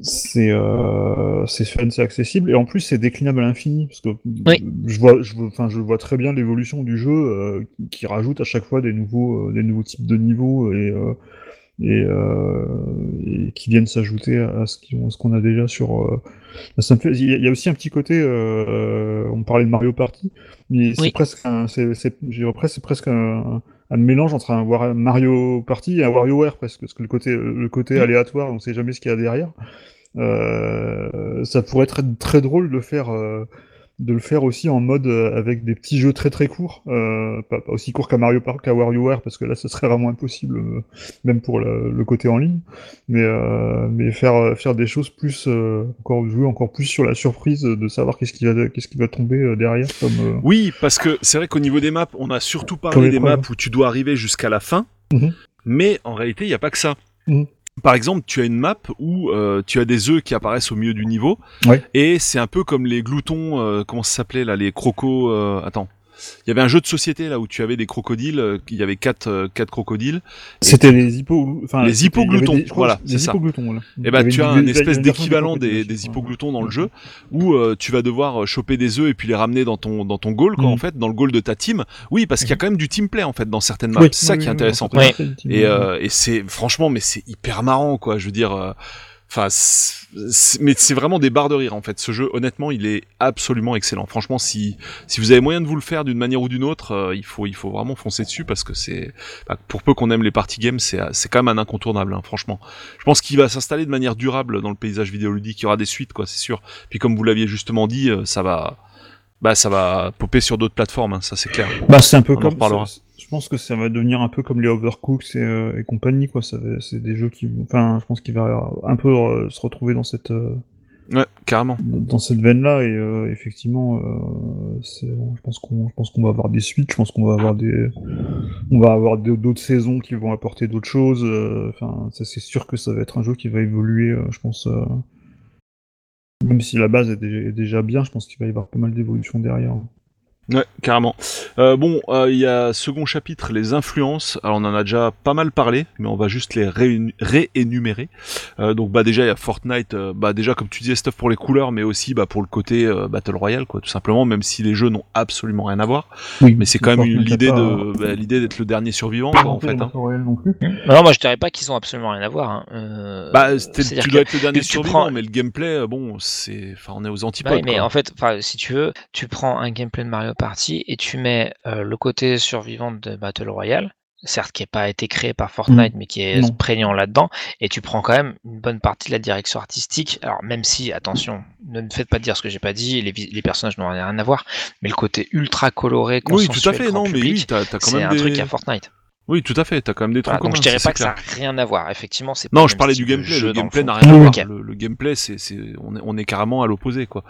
c'est euh, c'est fun, c'est accessible, et en plus, c'est déclinable à l'infini, parce que Oui. je vois, je enfin, je vois très bien l'évolution du jeu euh, qui- rajoute à chaque fois des nouveaux, euh, des nouveaux types de niveaux et et, et qui viennent s'ajouter à ce qu'on a déjà sur. ça me fait- Il y a- aussi un petit côté. on parlait de Mario Party, mais c'est Oui. presque, c'est presque un, un mélange entre un War- Mario Party et un WarioWare presque, parce que le côté, le côté Mm. aléatoire, on sait jamais ce qu'il y a derrière. Euh, ça pourrait être très drôle de faire. euh, de le faire aussi en mode euh, avec des petits jeux très très courts, euh, pas, pas aussi courts qu'à Mario Party, qu'à WarioWare, parce que là ce serait vraiment impossible, euh, même pour le, le côté en ligne. Mais, euh, mais faire, faire des choses plus, euh, encore jouer encore plus sur la surprise de savoir qu'est-ce qui va, qu'est-ce qui va tomber derrière comme. euh, Oui, parce que c'est vrai qu'au niveau des maps, on a surtout parlé des maps preuves. où tu dois arriver jusqu'à la fin, Mhm. mais en réalité, il n'y a pas que ça. Mhm. Par exemple, tu as une map où euh, tu as des œufs qui apparaissent au milieu du niveau, Ouais. et c'est un peu comme les gloutons, euh, comment ça s'appelait là, les crocos. euh, attends, il y avait un jeu de société là où tu avais des crocodiles, euh, il y avait quatre, euh, quatre crocodiles. C'était les hippo, enfin Les hypogloutons, des- voilà, c'est ça. voilà. Il Et y bah avait tu as une- espèce d'équivalent des, des hypogloutons dans le jeu où euh, tu vas devoir euh, choper des œufs et puis les ramener dans ton dans ton goal quoi Mhm. en fait dans le goal de ta team. Oui parce qu'il y a Mhm. quand même du team play en fait dans certaines maps. Oui, c'est ça oui, qui est oui, intéressant. Ouais. Et, euh, et c'est franchement, mais c'est hyper marrant, quoi. Je veux dire, euh, enfin, mais c'est vraiment des barres de rire en fait. Ce jeu, honnêtement, il est absolument excellent. Franchement, si si vous avez moyen de vous le faire d'une manière ou d'une autre, euh, il faut il faut vraiment foncer dessus parce que c'est bah, pour peu qu'on aime les party games, c'est c'est quand même un incontournable. hein, franchement, je pense qu'il va s'installer de manière durable dans le paysage vidéoludique. Il y aura des suites, quoi, c'est sûr. Puis comme vous l'aviez justement dit, euh, ça va Bah, ça va popper sur d'autres plateformes, hein, ça c'est clair. Bah, c'est un peu On comme. Pense que ça va devenir un peu comme les Overcooked et, euh, et compagnie, quoi. Ça va- C'est des jeux qui. Enfin, je pense qu'il va un peu euh, se retrouver dans cette. euh, Ouais, carrément. dans cette veine-là et euh, effectivement, je pense qu'on, je pense qu'on va avoir des suites, je pense qu'on va avoir des, on va avoir d'autres saisons qui vont apporter d'autres choses. Enfin, ça c'est sûr que ça va être un jeu qui va évoluer, je pense. même si la base est déjà, est déjà bien, je pense qu'il va y avoir pas mal d'évolutions derrière. Ouais, carrément. Euh, bon, euh, il y a second chapitre, les influences. Alors on en a déjà pas mal parlé, mais on va juste les réénu- réénumérer. Euh, donc bah déjà il y a Fortnite, euh, bah déjà comme tu disais stuff pour les couleurs, mais aussi bah pour le côté euh, battle royale quoi, tout simplement. Même si les jeux n'ont absolument rien à voir, Oui, mais c'est quand même une- l'idée de bah, l'idée d'être le dernier survivant quoi, en fait. hein. non plus. Non, moi je dirais pas qu'ils ont absolument rien à voir. hein. Euh, Bah tu que dois être le dernier survivant, prends- mais le gameplay, bon, c'est, enfin on est aux antipodes. oui, mais quoi. en fait, si tu veux, tu prends un gameplay de Mario Party et tu mets euh, le côté survivant de Battle Royale, certes qui n'a pas été créé par Fortnite, mais qui est Non. prégnant là-dedans, et tu prends quand même une bonne partie de la direction artistique. Alors même si, attention, ne me faites pas dire ce que j'ai pas dit, les, personnages n'ont rien à voir, mais le côté ultra coloré, oui, tout à fait, mais quand c'est un des... truc à Fortnite. Oui, tout à fait, t'as quand même des trucs Voilà, donc communs, je dirais pas que ça n'a rien à voir. Effectivement, c'est pas Non, je parlais du gameplay. Le gameplay n'a rien à voir. Le, le gameplay, c'est, c'est, on est, on est carrément à l'opposé, quoi.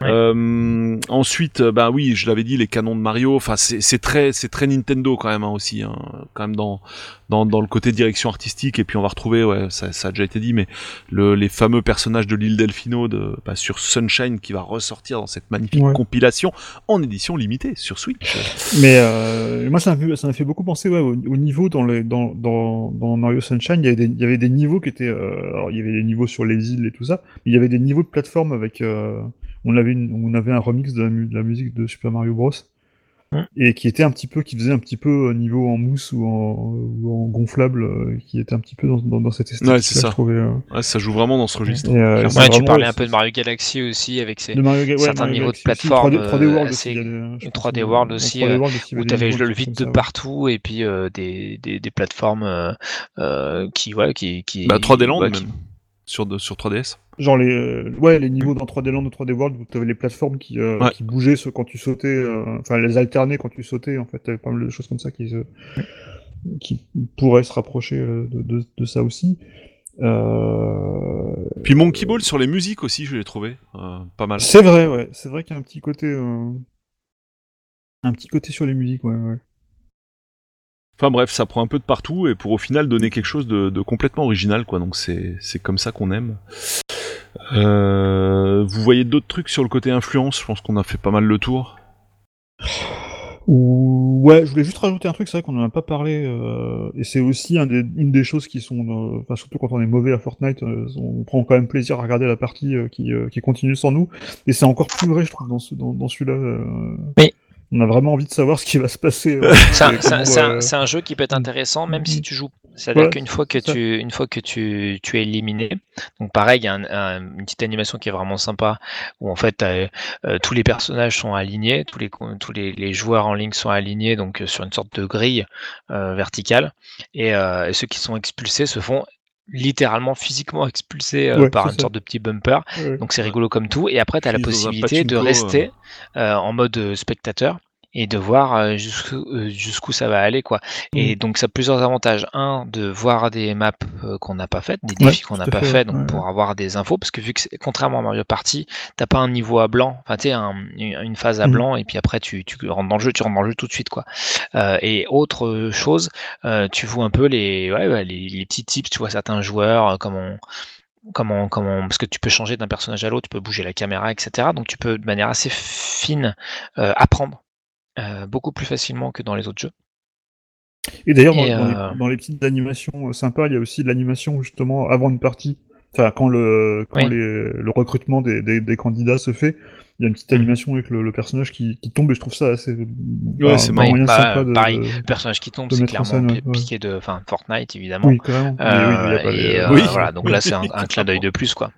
Ouais. Euh, ensuite, euh, bah oui, je l'avais dit, les canons de Mario. Enfin, c'est, c'est très, c'est très Nintendo quand même hein, aussi, hein, quand même dans, dans, dans le côté direction artistique. Et puis on va retrouver, ouais, ça, ça a déjà été dit, mais le, les fameux personnages de l'île Delfino de, bah, sur Sunshine qui va ressortir dans cette magnifique Ouais. compilation en édition limitée sur Switch. Mais euh, moi, ça m'a fait, ça m'a fait beaucoup penser ouais, au, au niveau dans, les, dans, dans, dans Mario Sunshine. Il y, avait des, il y avait des niveaux qui étaient. euh, alors, il y avait des niveaux sur les îles et tout ça. Mais il y avait des niveaux de plateforme avec. euh, on, avait une- on avait un remix de la, de la musique de Super Mario Bros. Et qui était un petit peu, qui faisait un petit peu euh, niveau en mousse ou en, ou en gonflable, euh, qui était un petit peu dans, dans, dans cette esthétique. Ouais, c'est ça. Je trouvais, euh, Ouais, ça joue vraiment dans ce registre. et, euh, Ouais, tu parlais un peu de Mario Galaxy aussi avec ses Mario certains Mario niveaux de Galaxy plateforme, 3D, 3D euh, World assez- aussi. il y a des- je 3D pense, World dans aussi, 3D euh, World aussi, il y où avait tu avais le vide de partout et puis euh, des, des, des plateformes qui ouais qui qui Bah, 3D Land ouais, même. qui- Sur, de, sur 3DS. Genre les, euh, ouais, les niveaux dans 3D Land ou 3D World où tu avais les plateformes qui, euh, Ouais. qui bougeaient ce- quand tu sautais, euh, enfin les alterner quand tu sautais, en fait, t'avais pas mal de choses comme ça qui, se- qui pourraient se rapprocher euh, de, de, de ça aussi. Euh... Puis Monkey Ball sur les musiques aussi, je l'ai trouvé euh, pas mal. C'est vrai, ouais, c'est vrai qu'il y a un petit côté, euh, un petit côté sur les musiques, ouais, ouais. Enfin bref, ça prend un peu de partout et pour au final donner quelque chose de, de complètement original, quoi. Donc c'est c'est comme ça qu'on aime. Euh, vous voyez d'autres trucs sur le côté influence? Je pense qu'on a fait pas mal le tour. Ou- Ouais, je voulais juste rajouter un truc, c'est vrai qu'on en a pas parlé, euh, et c'est aussi un des- une des choses qui sont, euh, enfin, surtout quand on est mauvais à Fortnite, euh, on prend quand même plaisir à regarder la partie euh, qui, euh, qui continue sans nous, et c'est encore plus vrai, je trouve, dans, ce, dans, dans celui-là. euh, Oui. On a vraiment envie de savoir ce qui va se passer. euh, C'est un, un- jeu qui peut être intéressant même si tu joues. C'est-à-dire qu'une fois que ça. tu une fois que tu, tu es éliminé, donc pareil, il y a un- un- une petite animation qui est vraiment sympa où en fait euh, tous les personnages sont alignés, tous les tous les, les joueurs en ligne sont alignés donc euh, sur une sorte de grille euh, verticale et, euh, et ceux qui sont expulsés se font littéralement physiquement expulsés euh, Ouais, par une ça. sorte de petit bumper. ouais. Donc c'est rigolo comme tout. Et après, tu as la possibilité de rester euh, en mode spectateur et de voir euh, jusqu'où euh, jusqu'où ça va aller. quoi. Et Mm. donc ça a plusieurs avantages. Un, de voir des maps euh, qu'on n'a pas faites, des Ouais, défis qu'on n'a pas fait, donc ouais, pour avoir des infos, parce que vu que contrairement à Mario Party, t'as pas un niveau à blanc, enfin tu sais, un- une phase à Mm. blanc, et puis après tu, tu rentres dans le jeu, tu rentres dans le jeu tout de suite. quoi. Euh, et autre chose, euh, tu vois un peu les, ouais, les, les petits tips, tu vois certains joueurs, euh, comment comment, comment, parce que tu peux changer d'un personnage à l'autre, tu peux bouger la caméra, etc. Donc tu peux de manière assez fine euh, apprendre euh, beaucoup plus facilement que dans les autres jeux. Et d'ailleurs, dans, euh, les, dans les petites animations euh, sympas, il y a aussi de l'animation justement avant une partie. Enfin, quand le, quand Oui. les- le recrutement des, des, des candidats se fait, il y a une petite Mhm. animation avec le, le personnage qui, qui tombe et je trouve ça assez. Ouais, c'est Bah, sympa de- pareil. de- Le personnage qui tombe, c'est clairement scène, ouais, pi- ouais. piqué de, enfin Fortnite évidemment. Oui, carrément. Oui, et euh, Oui. voilà, donc là c'est un, un clin d'œil de plus quoi.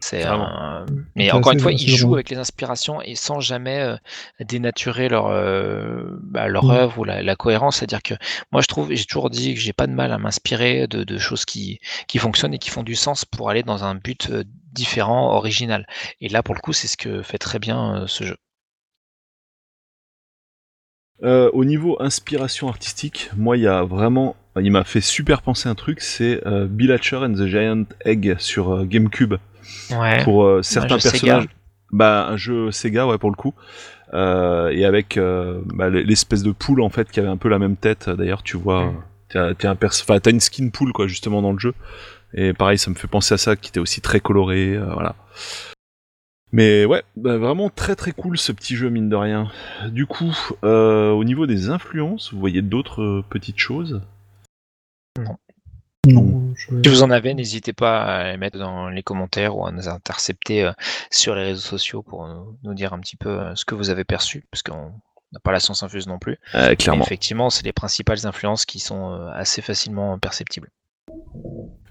C'est Vraiment. un- mais C'est encore une fois, ils jouent avec les inspirations et sans jamais euh, dénaturer leur euh, bah, leur Mm. œuvre ou la, la cohérence. C'est-à-dire que moi, je trouve, j'ai toujours dit que j'ai pas de mal à m'inspirer de, de choses qui qui fonctionnent et qui font du sens pour aller dans un but euh, différent, original. Et là, pour le coup, c'est ce que fait très bien euh, ce jeu. Euh, au niveau inspiration artistique, moi, il y a vraiment, il m'a fait super penser un truc, c'est euh, Bill Hatcher and the Giant Egg sur euh, GameCube. Ouais. Pour euh, certains personnages, Sega. bah un jeu Sega, ouais, pour le coup. Euh, et avec bah, l'espèce de poule en fait qui avait un peu la même tête. D'ailleurs, tu vois, Mm. t'as un une skin poule quoi justement dans le jeu. Et pareil, ça me fait penser à ça, qui était aussi très coloré, voilà. Mais ouais, bah, vraiment très très cool ce petit jeu mine de rien. Du coup, euh, au niveau des influences, vous voyez d'autres petites choses? Non, je... Si vous en avez, n'hésitez pas à les mettre dans les commentaires ou à nous intercepter euh, sur les réseaux sociaux pour nous, dire un petit peu euh, ce que vous avez perçu, parce qu'on n'a pas la science infuse non plus. Euh, Mais Clairement. effectivement, c'est les principales influences qui sont euh, assez facilement perceptibles.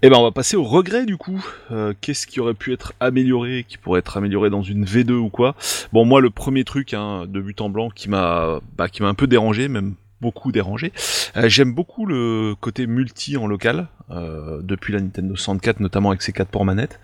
Eh ben, on va passer au regret du coup. Euh, Qu'est-ce qui aurait pu être amélioré, qui pourrait être amélioré dans une V2 ou quoi? Bon, moi, le premier truc hein, de but en blanc qui m'a, bah, qui m'a un peu dérangé, même beaucoup dérangé. Euh, J'aime beaucoup le côté multi en local euh, depuis la Nintendo 64, notamment avec ses 4 ports manettes.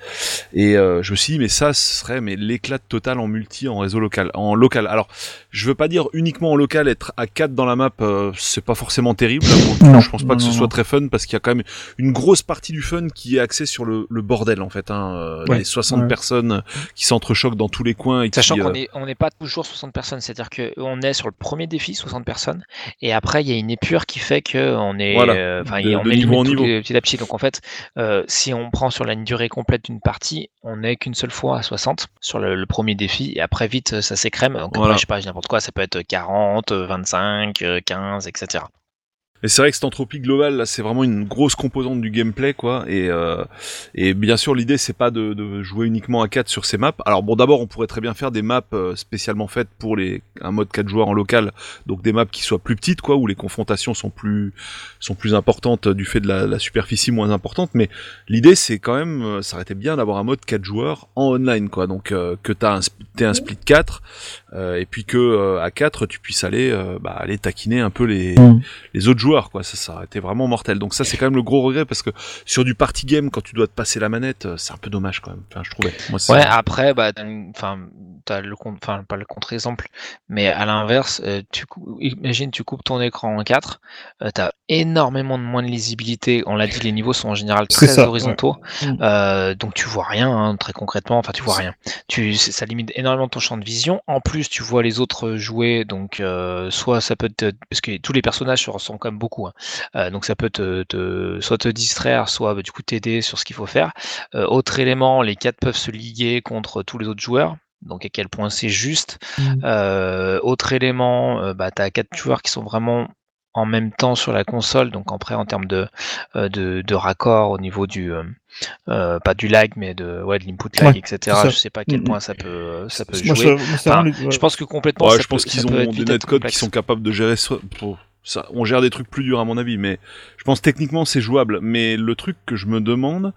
Et euh, je me suis dit, mais ça, ce serait mais l'éclat total en multi en réseau local, en local. Alors, je veux pas dire uniquement en local, être à 4 dans la map, euh, c'est pas forcément terrible. Là, pour coup, Non, je pense pas non, que ce non, soit très fun parce qu'il y a quand même une grosse partie du fun qui est axée sur le, le bordel en fait. Hein, euh, Ouais, les 60 ouais. personnes qui s'entrechoquent dans tous les coins et Sachant qu'on euh, n'est on n'est pas toujours 60 personnes, c'est-à-dire qu'on est sur le premier défi, 60 personnes, et après il y a une épure qui fait qu'on est, Voilà, euh, enfin, de- on de est niveau en niveau. petit à petit. Donc en fait, euh, si on prend sur la durée complète d'une partie, on n'est qu'une seule fois à 60 sur le, le premier défi, et après vite ça s'écrème. Donc après, Voilà. je sais pas, n'importe quoi, ça peut être 40, euh, 25, euh, 15, etc. Et c'est vrai que cette entropie globale, là, c'est vraiment une grosse composante du gameplay, quoi. Et, euh, et bien sûr, l'idée, c'est pas de, de jouer uniquement à 4 sur ces maps. Alors bon, d'abord, on pourrait très bien faire des maps euh, spécialement faites pour les un mode 4 joueurs en local, donc des maps qui soient plus petites, quoi, où les confrontations sont plus sont plus importantes du fait de la, la superficie moins importante. Mais l'idée, c'est quand même, euh, ça aurait été bien d'avoir un mode 4 joueurs en online, quoi. Donc euh, que t'as un, t'aies un split 4 euh, et puis que euh, à 4 tu puisses aller bah, aller taquiner un peu les Mm. les autres joueurs quoi ça ça aurait été vraiment mortel donc ça c'est quand même le gros regret parce que sur du party game quand tu dois te passer la manette euh, c'est un peu dommage quand même enfin je trouvais moi Ouais, après, bah, enfin, t'as le enfin, pas le contre-exemple, mais à l'inverse, euh, tu cou- imagine, tu coupes ton écran en 4, euh, t'as énormément de moins de lisibilité. On l'a dit, les niveaux sont en général très ça, horizontaux, ouais. Mm. euh, donc tu vois rien, hein, très concrètement. Enfin, tu vois rien. Tu, ça limite énormément ton champ de vision. En plus, tu vois les autres jouer, donc euh, soit ça peut te, parce que tous les personnages ressemblent quand même beaucoup, hein. Euh, donc ça peut te, te- soit te distraire, soit bah, du coup t'aider sur ce qu'il faut faire. Euh, autre élément, les quatre peuvent se liguer contre tous les autres joueurs. Donc à quel point c'est juste. Mm. Euh, autre élément, euh, bah, tu as quatre joueurs qui sont vraiment en même temps sur la console, donc après en termes de, euh, de, de raccord au niveau du pas du lag mais de ouais de l'input lag Ouais, etc. Je sais pas à quel Mm, point ça peut ça peut Moi, jouer. je- moi, Enfin, pense que complètement Ouais, ça je peut- pense qu'ils ont des netcodes qui sont capables de gérer ça on gère des trucs plus durs à mon avis mais je pense techniquement c'est jouable. Mais le truc que je me demande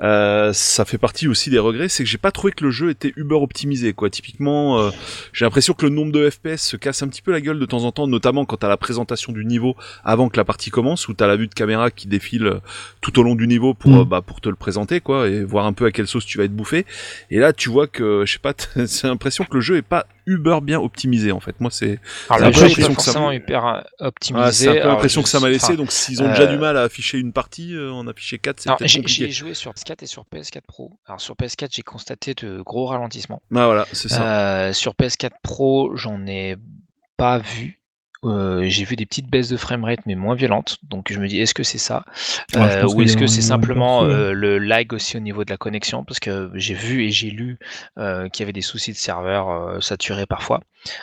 euh, ça fait partie aussi des regrets c'est que j'ai pas trouvé que le jeu était uber optimisé quoi. Typiquement euh, j'ai l'impression que le nombre de FPS se casse un petit peu la gueule de temps en temps notamment quand t'as la présentation du niveau avant que la partie commence où t'as la vue de caméra qui défile euh, tout au long du niveau pour Mm. bah pour te le présenter quoi et voir un peu à quelle sauce tu vas être bouffé. Et là tu vois que je sais pas t'as- c'est l'impression que le jeu est pas uber bien optimisé en fait moi c'est Alors J'ai le jeu est pas ça hyper euh, optimisé. ah, c'est un peu Alors, l'impression que ça m'a laissé, enfin, donc s'ils ont déjà euh, du mal à afficher une partie, euh, en afficher 4, c'est peut-être compliqué. j'ai joué sur PS4 et sur PS4 Pro. Alors sur PS4 j'ai constaté de gros ralentissements. Ah voilà, c'est ça. Euh, sur PS4 Pro, j'en ai pas vu. Euh, j'ai vu des petites baisses de framerate mais moins violentes donc je me dis est-ce que c'est ça? Euh, ou est-ce que c'est simplement euh, le lag aussi au niveau de la connexion? Parce que j'ai vu et j'ai lu euh, qu'il y avait des soucis de serveur euh, saturés parfois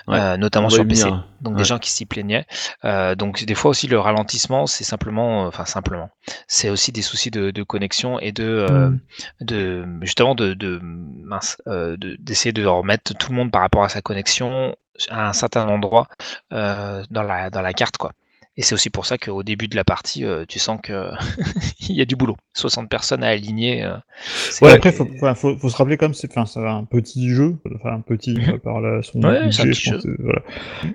Ouais, euh, notamment sur PC venir. donc Ouais. des gens qui s'y plaignaient Euh, donc des fois aussi le ralentissement c'est simplement enfin simplement c'est aussi des soucis de, de connexion et de euh, Mm. de justement de, de mince euh, de- d'essayer de remettre tout le monde par rapport à sa connexion à un certain endroit euh, dans la dans la carte quoi et c'est aussi pour ça qu'au début de la partie euh, tu sens que il y a du boulot 60 personnes à aligner euh, Ouais, après, même- faut, faut, faut se rappeler quand même, c'est un petit jeu, enfin un petit Mhm. par la, son Ouais, budget, c'est un petit je pense, voilà.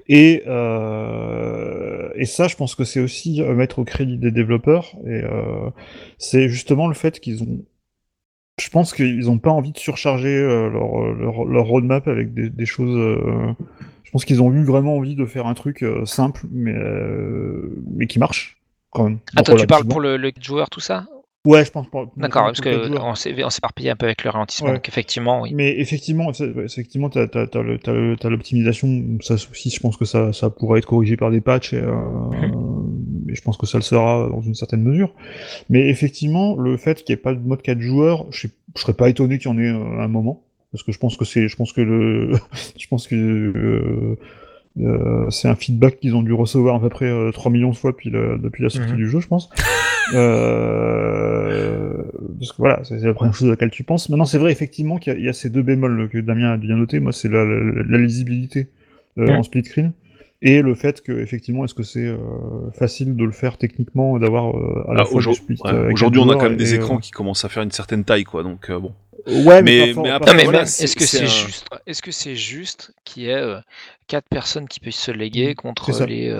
Et, euh, et ça, je pense que c'est aussi mettre au crédit des développeurs, et c'est justement le fait qu'ils ont je pense qu'ils n'ont pas envie de surcharger leur, leur, leur roadmap avec des, des choses. Euh, je pense qu'ils ont eu vraiment envie de faire un truc simple, mais, mais qui marche quand même. Attends, tu parles pour le, le joueur, tout ça? Ouais, je pense pas. D'accord, parce qu'on s'est éparpillé un peu avec le ralentissement, donc effectivement, oui. Mais effectivement, effectivement, t'as as, l'optimisation, ça aussi, je pense que ça, ça pourrait être corrigé par des patchs, et, euh, et, je pense que ça le sera dans une certaine mesure. Mais effectivement, le fait qu'il n'y ait pas de mode 4 joueurs, je, je serais pas étonné qu'il y en ait euh, un moment, parce que je pense que c'est, je pense que le, je pense que euh, euh, c'est un feedback qu'ils ont dû recevoir à peu près 3 millions de fois depuis, depuis la sortie mhm. du jeu, je pense. Euh, parce que voilà, c'est la première chose à laquelle tu penses. Maintenant, c'est vrai effectivement qu'il y, a ces deux bémols que Damien a bien noté. Moi, c'est la, lisibilité euh, en split screen et le fait que effectivement, est-ce que c'est euh, facile de le faire techniquement, d'avoir à la ah, fois split. Aujourd'hui, on a quand même des écrans qui commencent à faire une certaine taille, quoi. Donc bon. Ouais, mais, mais, après, est-ce que c'est juste Est-ce que c'est juste qu'il y ait euh, quatre personnes qui puissent se léguer mmh, contre les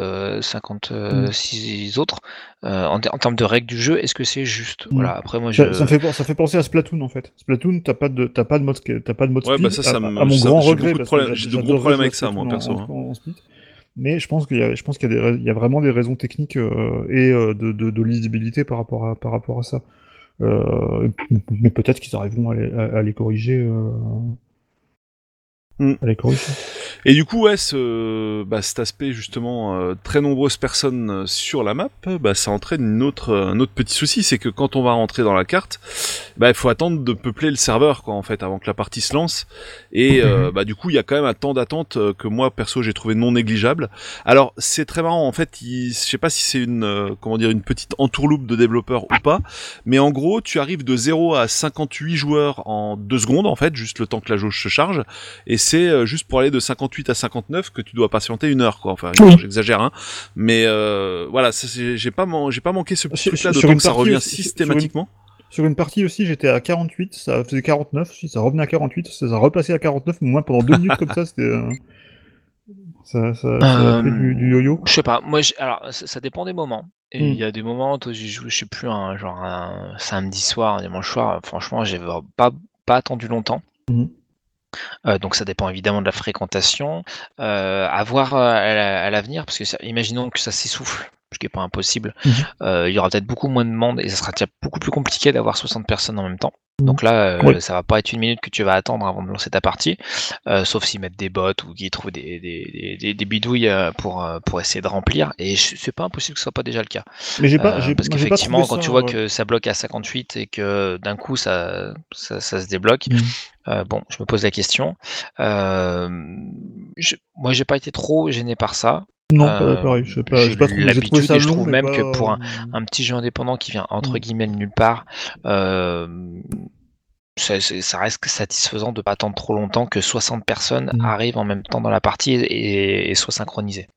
56 mmh. autres en, termes de règles du jeu Est-ce que c'est juste? Mmh. Voilà. Après, moi, je... ça, fait, ça fait penser à Splatoon en fait. Splatoon, t'as pas de t'as pas de mode t'as pas de mode ouais, bah ça, ça à, mon grand regret. J'ai de gros problèmes avec ça, moi perso. Hein. mais je pense qu'il y a, je pense qu'il y, y a vraiment des raisons techniques euh, et euh, de, de, de, lisibilité par rapport à, par rapport à ça. Euh, mais peut-être qu'ils arriveront à les, à, les corriger. Mm. Et du coup, ouais, ce, bah, cet aspect justement, euh, très nombreuses personnes euh, sur la map, bah, ça entraîne une autre, un autre petit souci, c'est que quand on va rentrer dans la carte, bah, il faut attendre de peupler le serveur, quoi, en fait, avant que la partie se lance. Et euh, mhm. bah, du coup, il y a quand même un temps d'attente que moi, perso, j'ai trouvé non négligeable. Alors, c'est très marrant, en fait, je sais pas si c'est une, comment dire, une petite entourloupe de développeurs ou pas, mais en gros, tu arrives de 0 à 58 joueurs en 2 secondes, en fait, juste le temps que la jauge se charge, et c'est juste pour aller de 58 à 59 que tu dois patienter une heure quoi enfin j'exagère hein mais euh, voilà j'ai pas j'ai pas manqué ce truc là d'autant que ça revient systématiquement sur une partie aussi, j'étais à 48, ça faisait 49, ça revenait à 48, ça a repassé à 49, mais moins pendant deux minutes comme ça, c'était. Euh, ça, ça, ça fait du, du yo-yo. Je sais pas, moi, alors ça, dépend des moments. Et hmm. il y a des moments où j'ai joué, je sais plus, un, genre un samedi soir, un dimanche soir, franchement, j'ai pas, pas attendu longtemps. Hmm. Euh, donc ça dépend évidemment de la fréquentation. Euh, à voir euh, à l'avenir, parce que imaginons que ça s'essouffle, ce qui n'est pas impossible. Mmh il y aura peut-être beaucoup moins de monde et ça sera beaucoup plus compliqué d'avoir 60 personnes en même temps. Mmh. Donc là, euh, ça va pas être une minute que tu vas attendre avant de lancer ta partie, euh, sauf s'ils mettent des bots ou qu'ils trouvent des, des, des, des, bidouilles euh, pour, pour essayer de remplir. Et c'est pas impossible que ce soit pas déjà le cas. Mais j'ai pas, parce qu'effectivement, quand tu vois que ça bloque à 58 et que d'un coup ça, ça, se débloque, mmh. bon, je me pose la question. Je, moi, j'ai pas été trop gêné par ça. Non, pas pareil. Je sais pas, j'ai l'habitude et je trouve même que pour un, un, petit jeu indépendant qui vient entre guillemets de nulle part, euh, ça, ça, reste satisfaisant de pas attendre trop longtemps que 60 personnes mmh. arrivent en même temps dans la partie et, soient synchronisées.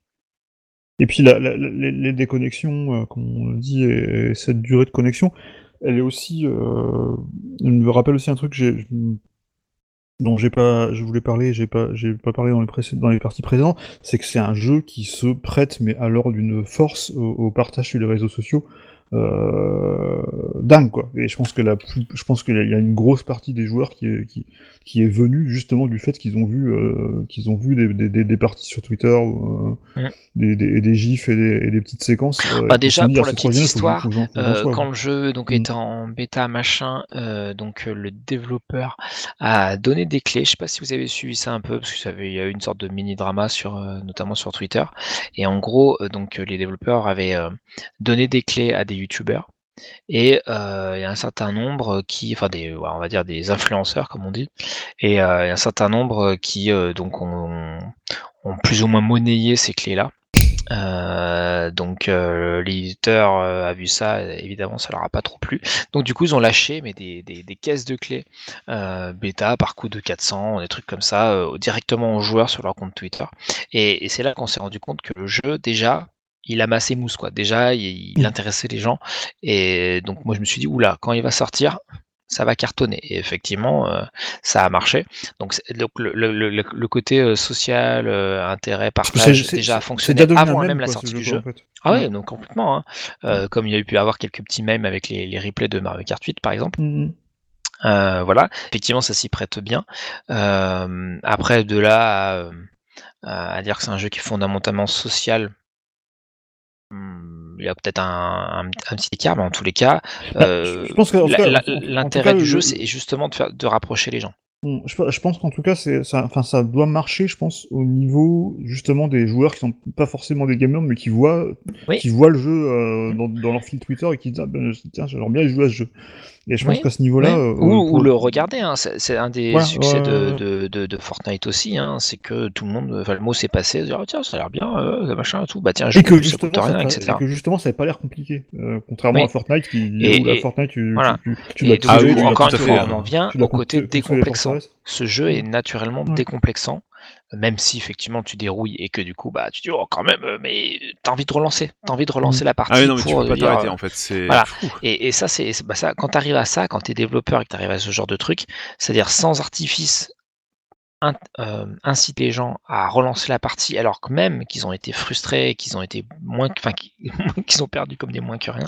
Et puis la, les, déconnexions, euh, comme on dit, et, cette durée de connexion, elle est aussi. Euh, elle me rappelle aussi un truc j'ai dont j'ai pas, je voulais parler, j'ai pas, j'ai pas parlé dans les, dans les parties présentes, c'est que c'est un jeu qui se prête, mais alors d'une force au, partage sur les réseaux sociaux euh, dingue quoi. Et je pense que la, je pense qu'il y a une grosse partie des joueurs qui, qui, qui est venue justement du fait qu'ils ont vu, euh, qu'ils ont vu des, des, des, parties sur Twitter, euh, des, des, des, gifs et des, et des petites séquences. Euh, bah déjà pour la petite histoire, quand le jeu donc était en bêta machin, donc le développeur a donné des clés. Je sais pas si vous avez suivi ça un peu parce que il y a eu une sorte de mini drama sur, notamment sur Twitter. Et en gros, donc les développeurs avaient donné des clés à des youtubeurs. Et euh, il y a un certain nombre qui, enfin des, on va dire des influenceurs comme on dit, et euh, il y a un certain nombre qui euh, donc ont, plus ou moins monnayé ces clés-là. donc l'éditeur a vu ça, évidemment ça leur a pas trop plu. Donc du coup ils ont lâché mais des, caisses de clés bêta par coup de 400, des trucs comme ça directement aux joueurs sur leur compte Twitter. Et c'est là qu'on s'est rendu compte que le jeu déjà il amassait mousse quoi. Déjà, il, mmh. intéressait les gens et donc moi je me suis dit oula, quand il va sortir, ça va cartonner. Et effectivement, euh, ça a marché. Donc, donc le, le, le, côté euh, social, euh, intérêt, partage, déjà a fonctionné avant même, la sortie du jeu. Ah oui, donc complètement. Hein. Mmh. comme il y a eu pu avoir quelques petits mèmes avec les, les replays de Mario Kart 8, par exemple. Voilà, effectivement, ça s'y prête bien. après, de là à à dire que c'est un jeu qui est fondamentalement social. Hmm, il y a peut-être un, un, petit écart, mais en tous les cas, l'intérêt du jeu, c'est justement de, faire, de rapprocher les gens. Je, pense qu'en tout cas, ça, enfin, ça doit marcher, je pense, au niveau justement des joueurs qui sont pas forcément des gamers, mais qui voient, qui voient le jeu euh, dans, dans, leur fil Twitter et qui disent ah, ben, tiens, j'aimerais bien jouer à ce jeu. Et je pense qu'à ce niveau-là. Euh, ou, le regarder, hein, c'est un des succès de, de, de, Fortnite aussi, hein, c'est que tout le monde, enfin le mot s'est passé, dire, oh, tiens, ça a l'air bien, euh, machin, tout, bah tiens, je et que justement, ça rien, etc. Et que justement, ça n'avait pas l'air compliqué, euh, contrairement à Fortnite qui, et, où Fortnite, tu, voilà. tu, tu, tu, ah, oui, encore une fois, on en vient au côté décomplexant. Ce jeu est naturellement décomplexant même si effectivement tu dérouilles et que du coup bah tu dis oh quand même euh, mais t'as envie de relancer. T'as envie de relancer la partie ah oui, non mais tu peux pas t'arrêter en fait c'est voilà. et, et, ça c'est bah ça quand t'arrives à ça quand t'es développeur et que t'arrives à ce genre de truc c'est à dire sans artifice euh, inciter les gens à relancer la partie alors que même qu'ils ont été frustrés qu'ils ont été moins enfin qu'ils ont perdu comme des moins que rien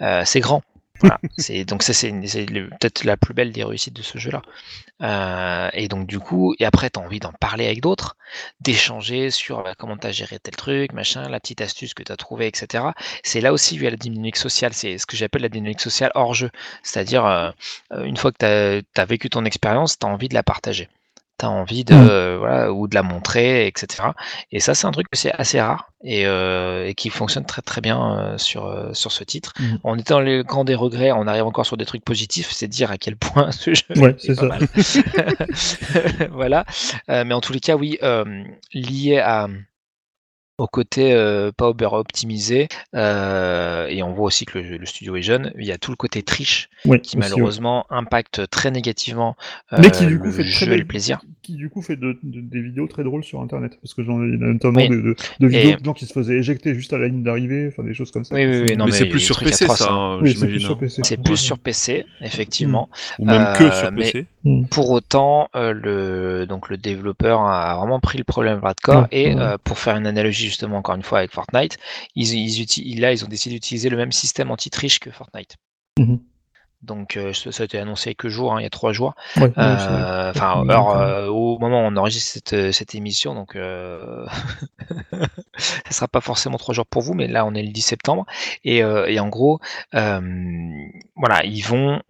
euh, c'est grand voilà, c'est donc ça c'est peut-être la plus belle des réussites de ce jeu-là. Euh, et donc du coup, et après tu as envie d'en parler avec d'autres, d'échanger sur bah, comment tu as géré tel truc, machin, la petite astuce que tu as trouvée, etc. C'est là aussi vu à la dynamique sociale, c'est ce que j'appelle la dynamique sociale hors jeu. C'est-à-dire, euh, une fois que tu as, vécu ton expérience, tu as envie de la partager tu as envie de mmh. voilà ou de la montrer etc et ça c'est un truc que c'est assez rare et, euh, et, qui fonctionne très très bien euh, sur euh, sur ce titre. Mmh. on était dans les grands des regrets on arrive encore sur des trucs positifs c'est dire à quel point ce jeu ouais, est, pas mal. Voilà. Mais en tous les cas oui lié à au côté euh, pas over optimisé euh, et on voit aussi que le, studio est jeune il y a tout le côté triche qui malheureusement impacte très négativement euh, mais qui du coup fait jeu et le plaisir. qui du coup fait de, des vidéos très drôles sur internet parce que j'en ai notamment de, vidéos de gens qui se faisaient éjecter juste à la ligne d'arrivée enfin des choses comme ça. Oui, oui, non, mais, c'est plus sur PC ça hein, c'est plus, sur PC, plus sur PC effectivement. Ou même que sur PC pour autant le donc le développeur a vraiment pris le problème hardcore et pour faire une analogie justement encore une fois avec Fortnite, ils, ils, là ils ont décidé d'utiliser le même système anti-triche que Fortnite. Mhm. Donc euh, ça, a été annoncé quelques jours, hein, il y a trois jours. Euh, enfin, euh, au moment où on enregistre cette, émission, donc ça sera pas forcément trois jours pour vous, mais là on est le 10 septembre et, et en gros, voilà, ils vont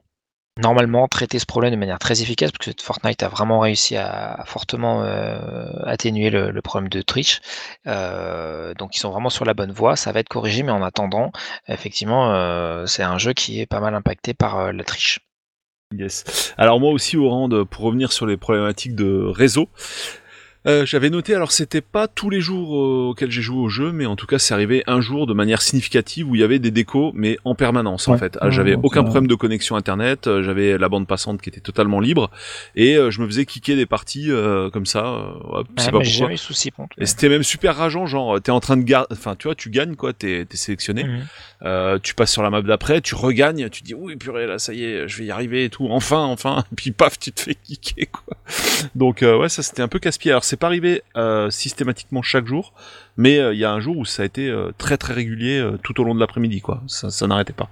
normalement traiter ce problème de manière très efficace, parce que Fortnite a vraiment réussi à, fortement euh, atténuer le, problème de triche. Euh, donc ils sont vraiment sur la bonne voie, ça va être corrigé, mais en attendant, effectivement, euh, c'est un jeu qui est pas mal impacté par la triche. Yes. Alors moi aussi, au rang de, pour revenir sur les problématiques de réseau, euh, j'avais noté, alors c'était pas tous les jours euh, auxquels j'ai joué au jeu, mais en tout cas c'est arrivé un jour de manière significative où il y avait des décos, mais en permanence en fait. Ah, j'avais aucun problème de connexion internet, euh, j'avais la bande passante qui était totalement libre, et je me faisais kicker des parties comme ça. c'est pas pourquoi. Eu souci, et c'était même super rageant, genre t'es en train de garder, enfin tu vois, tu gagnes quoi, t'es es sélectionné, mhm. tu passes sur la map d'après, tu regagnes, tu dis oui purée là ça y est, je vais y arriver et tout, enfin enfin, puis paf tu te fais kicker quoi. Donc ouais ça c'était un peu casse-pied. Alors c'est pas arrivé euh, systématiquement chaque jour, mais euh, il y a un jour où ça a été euh, très très régulier tout au long de l'après-midi, quoi. Ça, n'arrêtait pas.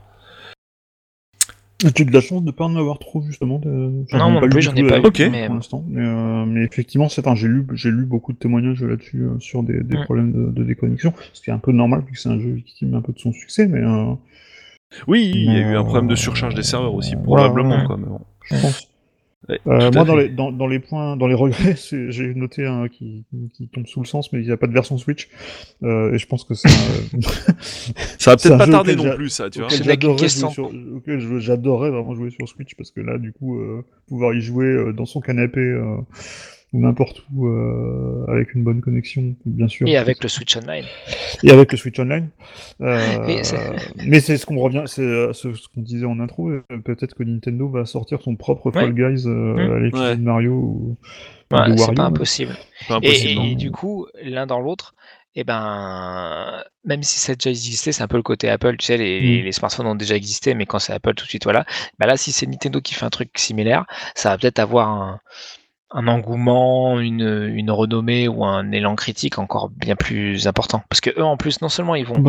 J'ai de la chance de ne pas en avoir trop justement. Non, non plus, j'en ai pas eu mais... pour l'instant. Mais, effectivement, j'ai lu, j'ai lu beaucoup de témoignages là-dessus sur des, mm. problèmes de, déconnexion, ce qui est un peu normal vu que c'est un jeu victime un peu de son succès, mais. Oui, il y a eu un problème de surcharge des serveurs aussi, probablement. Quoi, Je pense. Euh, moi, dans les, dans, dans, les points, dans les regrets, j'ai noté un qui, qui, tombe sous le sens, mais il n'y a pas de version Switch. Euh, et je pense que c'est. ça va peut-être pas tarder non plus, ça, tu vois. J'adorerais vraiment jouer sur Switch parce que là, du coup, euh, pouvoir y jouer euh, dans son canapé euh, n'importe où euh, avec une bonne connexion, bien sûr. Et avec le Switch Online. Et avec le Switch Online. Euh, mais c'est ce qu'on revient, c'est euh, ce, qu'on disait en intro. Peut-être que Nintendo va sortir son propre Fall Guys mmh. à de Mario ou, ouais, C'est pas impossible. et, du coup, l'un dans l'autre, et eh ben, même si ça a déjà existé, c'est un peu le côté Apple, tu sais, les, mmh. les smartphones ont déjà existé, mais quand c'est Apple, tout de suite, voilà. Bah là, si c'est Nintendo qui fait un truc similaire, ça va peut-être avoir un, un engouement, une, une, renommée ou un élan critique encore bien plus important. Parce que eux, en plus, non seulement ils vont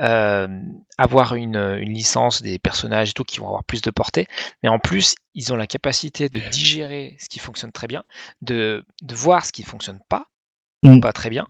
euh, avoir une, une, licence, des personnages et tout qui vont avoir plus de portée, mais en plus, ils ont la capacité de digérer ce qui fonctionne très bien, de, de voir ce qui fonctionne pas, Mm. pas très bien,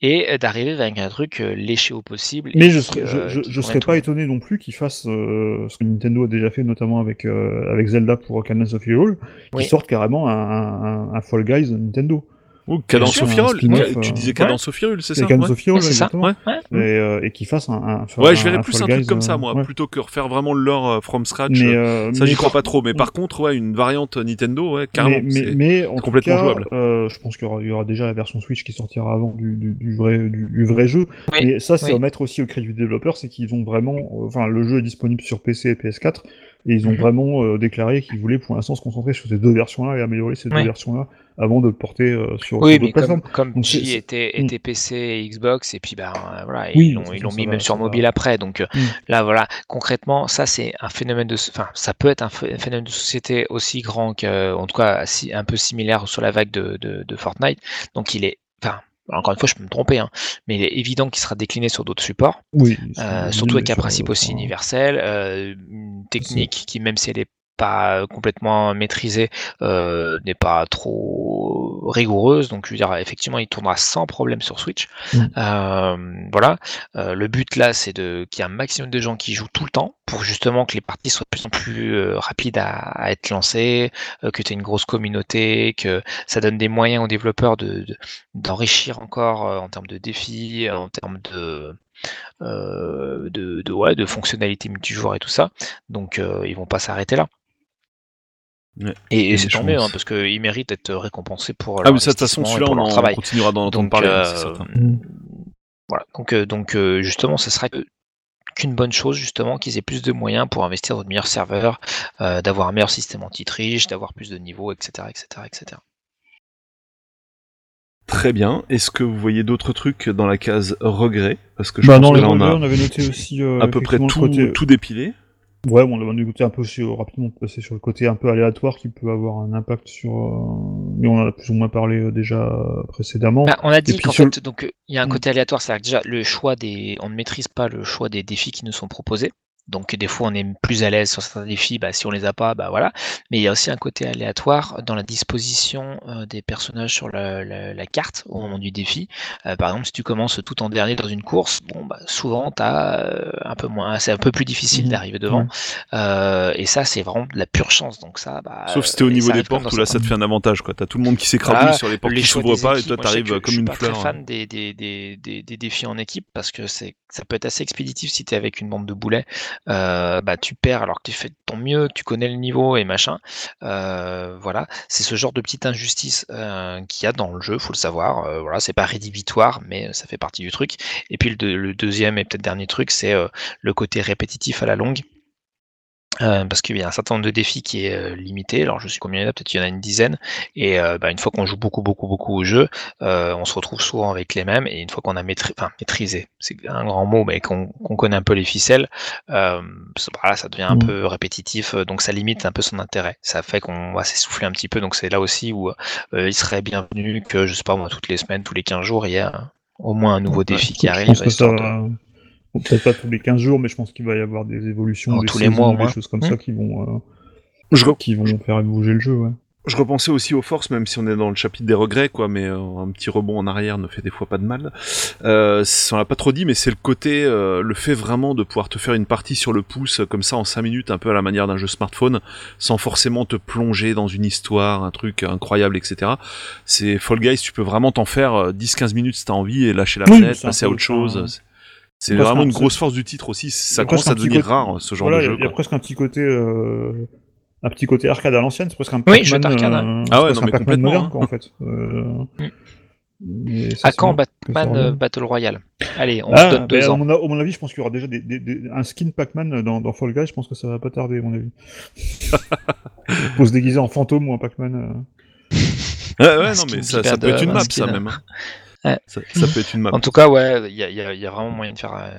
et euh, d'arriver avec un truc euh, léché au possible. Mais et je serais, euh, je, je, qui je serais pas étonné non plus qu'ils fassent euh, ce que Nintendo a déjà fait, notamment avec, euh, avec Zelda pour Cadence of Hyrule, qu'ils Oui. sortent carrément un, un, un Fall Guys Nintendo. Ou Cadence un Hyrule. spin-off, Tu euh, disais Cadence of Hyrule, c'est ça Cadence c'est ça. exactement. Ouais. Ouais. Et, euh, et qu'ils fassent un, un, Ouais, je verrais un plus un truc comme ça, euh, moi, ouais. plutôt que refaire vraiment le lore euh, from scratch. Mais, euh, euh, ça, j'y crois pas trop. Mais par contre, ouais, une variante Nintendo, ouais, carrément. Mais, mais, c'est- mais en tout complètement cas, jouable. euh, je pense qu'il y aura, il y aura déjà la version Switch qui sortira avant du, du, du vrai, du, du vrai jeu. Oui, Mais ça, c'est oui. à mettre aussi au crédit du développeur, c'est qu'ils ont vraiment, euh, enfin, le jeu est disponible sur PC et PS4, et ils ont Mhm. vraiment euh, déclaré qu'ils voulaient pour l'instant se concentrer sur ces deux versions-là et améliorer ces deux versions-là avant de le porter euh, sur, Oui, sur mais comme, comme Donc, était, Mm. était PC et Xbox, et puis ben euh, voilà, Oui, ils l'ont mis ça même va, sur mobile va. après. Donc euh, Mm. là, voilà, concrètement, ça c'est un phénomène de, enfin, ça peut être un ph- un phénomène de société aussi grand que, en tout cas, un peu similaire sur la vague de, de, de Fortnite. Donc il est, enfin, encore une fois, je peux me tromper, hein, mais il est évident qu'il sera décliné sur d'autres supports. Oui, Euh, surtout avec un principe aussi enfin, universel, euh, une technique qui, même si elle n'est pas euh, complètement maîtrisée, euh, n'est pas trop rigoureuse. Donc, je veux dire, effectivement, il tournera sans problème sur Switch. Mm. Euh, voilà. Euh, le but là, c'est de qu'il y ait un maximum de gens qui jouent tout le temps pour justement que les parties soient de plus en plus rapides à, à être lancées, que tu aies une grosse communauté, que ça donne des moyens aux développeurs de, de- d'enrichir encore en termes de défis, en termes de euh, de, de, ouais, de fonctionnalités multijoueurs et tout ça. Donc euh, ils vont pas s'arrêter là. Ouais. Et, c'est tant mieux, hein, parce qu'ils méritent d'être récompensés pour Ah, leur mais ça, de toute façon, celui-là, pour on leur en travail. continuera d'en entendre Donc, parler, euh, c'est certain. Mm. Voilà. Donc, euh, donc euh, justement, ce sera qu'une bonne chose justement qu'ils aient plus de moyens pour investir dans de meilleurs serveurs, euh, d'avoir un meilleur système anti-triche, d'avoir plus de niveaux, etc., etc., etc. Très bien. Est-ce que vous voyez d'autres trucs dans la case regret Parce que je Bah, pense dans que les là, on a on avait noté aussi euh, à peu près tout, côté- tout dépilé. Ouais, bon, on a noté un peu aussi, euh, rapidement passer sur le côté un peu aléatoire qui peut avoir un impact sur. euh, Mais on en a plus ou moins parlé euh, déjà précédemment. Bah, on a dit qu'en sur fait, donc il y a un Mm. côté aléatoire, c'est-à-dire que déjà le choix des, on ne maîtrise pas le choix des défis qui nous sont proposés. Donc des fois on est plus à l'aise sur certains défis, bah, si on les a pas, bah voilà. Mais il y a aussi un côté aléatoire dans la disposition euh, des personnages sur la, la- la carte au moment du défi. Euh, par exemple, si tu commences tout en dernier dans une course, bon bah souvent t'as euh, un peu moins, c'est un peu plus difficile Mhm. d'arriver devant. Ouais. Euh, et ça c'est vraiment de la pure chance. Donc ça, bah, Sauf si t'es au niveau des portes où là ça te fait un avantage quoi. T'as tout le monde qui s'écrabouille Voilà, sur les portes les qui s'ouvrent pas et toi t'arrives comme je suis une pas fleur. très hein. fan des, des, des, des, des défis en équipe parce que c'est ça peut être assez expéditif si tu es avec une bande de boulets. Euh, bah, tu perds alors que tu fais ton mieux, tu connais le niveau et machin. Euh, voilà, c'est ce genre de petite injustice euh, qu'il y a dans le jeu, faut le savoir. Euh, voilà, c'est pas rédhibitoire, mais ça fait partie du truc. Et puis le, le deuxième et peut-être dernier truc, c'est le côté répétitif à la longue. Euh, parce qu'il y a un certain nombre de défis qui est euh, limité. Alors je sais combien il y en a, peut-être il y en a une dizaine. Et euh, bah, une fois qu'on joue beaucoup, beaucoup, beaucoup au jeu, on se retrouve souvent avec les mêmes. Et une fois qu'on a maîtri- enfin, maîtrisé, c'est un grand mot, mais qu'on connaît un peu les ficelles, ça- voilà, ça devient un Mhm. peu répétitif. Donc ça limite un peu son intérêt. Ça fait qu'on va s'essouffler un petit peu. Donc c'est là aussi où il serait bienvenu que, je sais pas moi, toutes les semaines, tous les 15 jours, il y a au moins un nouveau Ouais, défi qui je arrive. pense que ça histoire de- Peut-être pas tous les 15 jours, mais je pense qu'il va y avoir des évolutions, Oh, des tous les mois, des choses comme Hmm. ça qui vont, euh, Je, qui vont faire bouger le jeu. Ouais. je repensais aussi aux forces, même si on est dans le chapitre des regrets, quoi, mais euh, un petit rebond en arrière ne fait des fois pas de mal. Euh, on l'a pas trop dit, mais c'est le côté, euh, le fait vraiment de pouvoir te faire une partie sur le pouce, euh, comme ça, en 5 minutes, un peu à la manière d'un jeu smartphone, sans forcément te plonger dans une histoire, un truc incroyable, etc. C'est Fall Guys, tu peux vraiment t'en faire euh, 10-15 minutes si t'as envie et lâcher la Oui, passer à autre chose. C'est- vraiment un- une grosse force du titre aussi. Ça commence à devenir côté- rare, ce genre Voilà, de il y a- jeu. il y a presque un petit côté, euh, un petit côté arcade à l'ancienne. C'est presque un Oui, Pac-Man, jeu d'arcade, hein. euh, Ah ouais, c'est non, mais un Pac-Man complètement, moderne, hein. quoi, en fait. Euh, Mm. ça, À quand Batman euh, Battle Royale? Allez, on Ah, se donne deux ben, à, ans. à mon avis, je pense qu'il y aura déjà des, des- des- un skin Pac-Man dans, dans Fall Guys. Je pense que ça va pas tarder, à mon avis. Faut se déguiser en fantôme ou en Pac-Man. euh. Ouais, ouais, Un non, mais ça, peut être une un map, skin, ça même. Ouais. Ça, ça peut être une map. En tout cas, ouais, il y a, y a- y a vraiment moyen de faire, euh,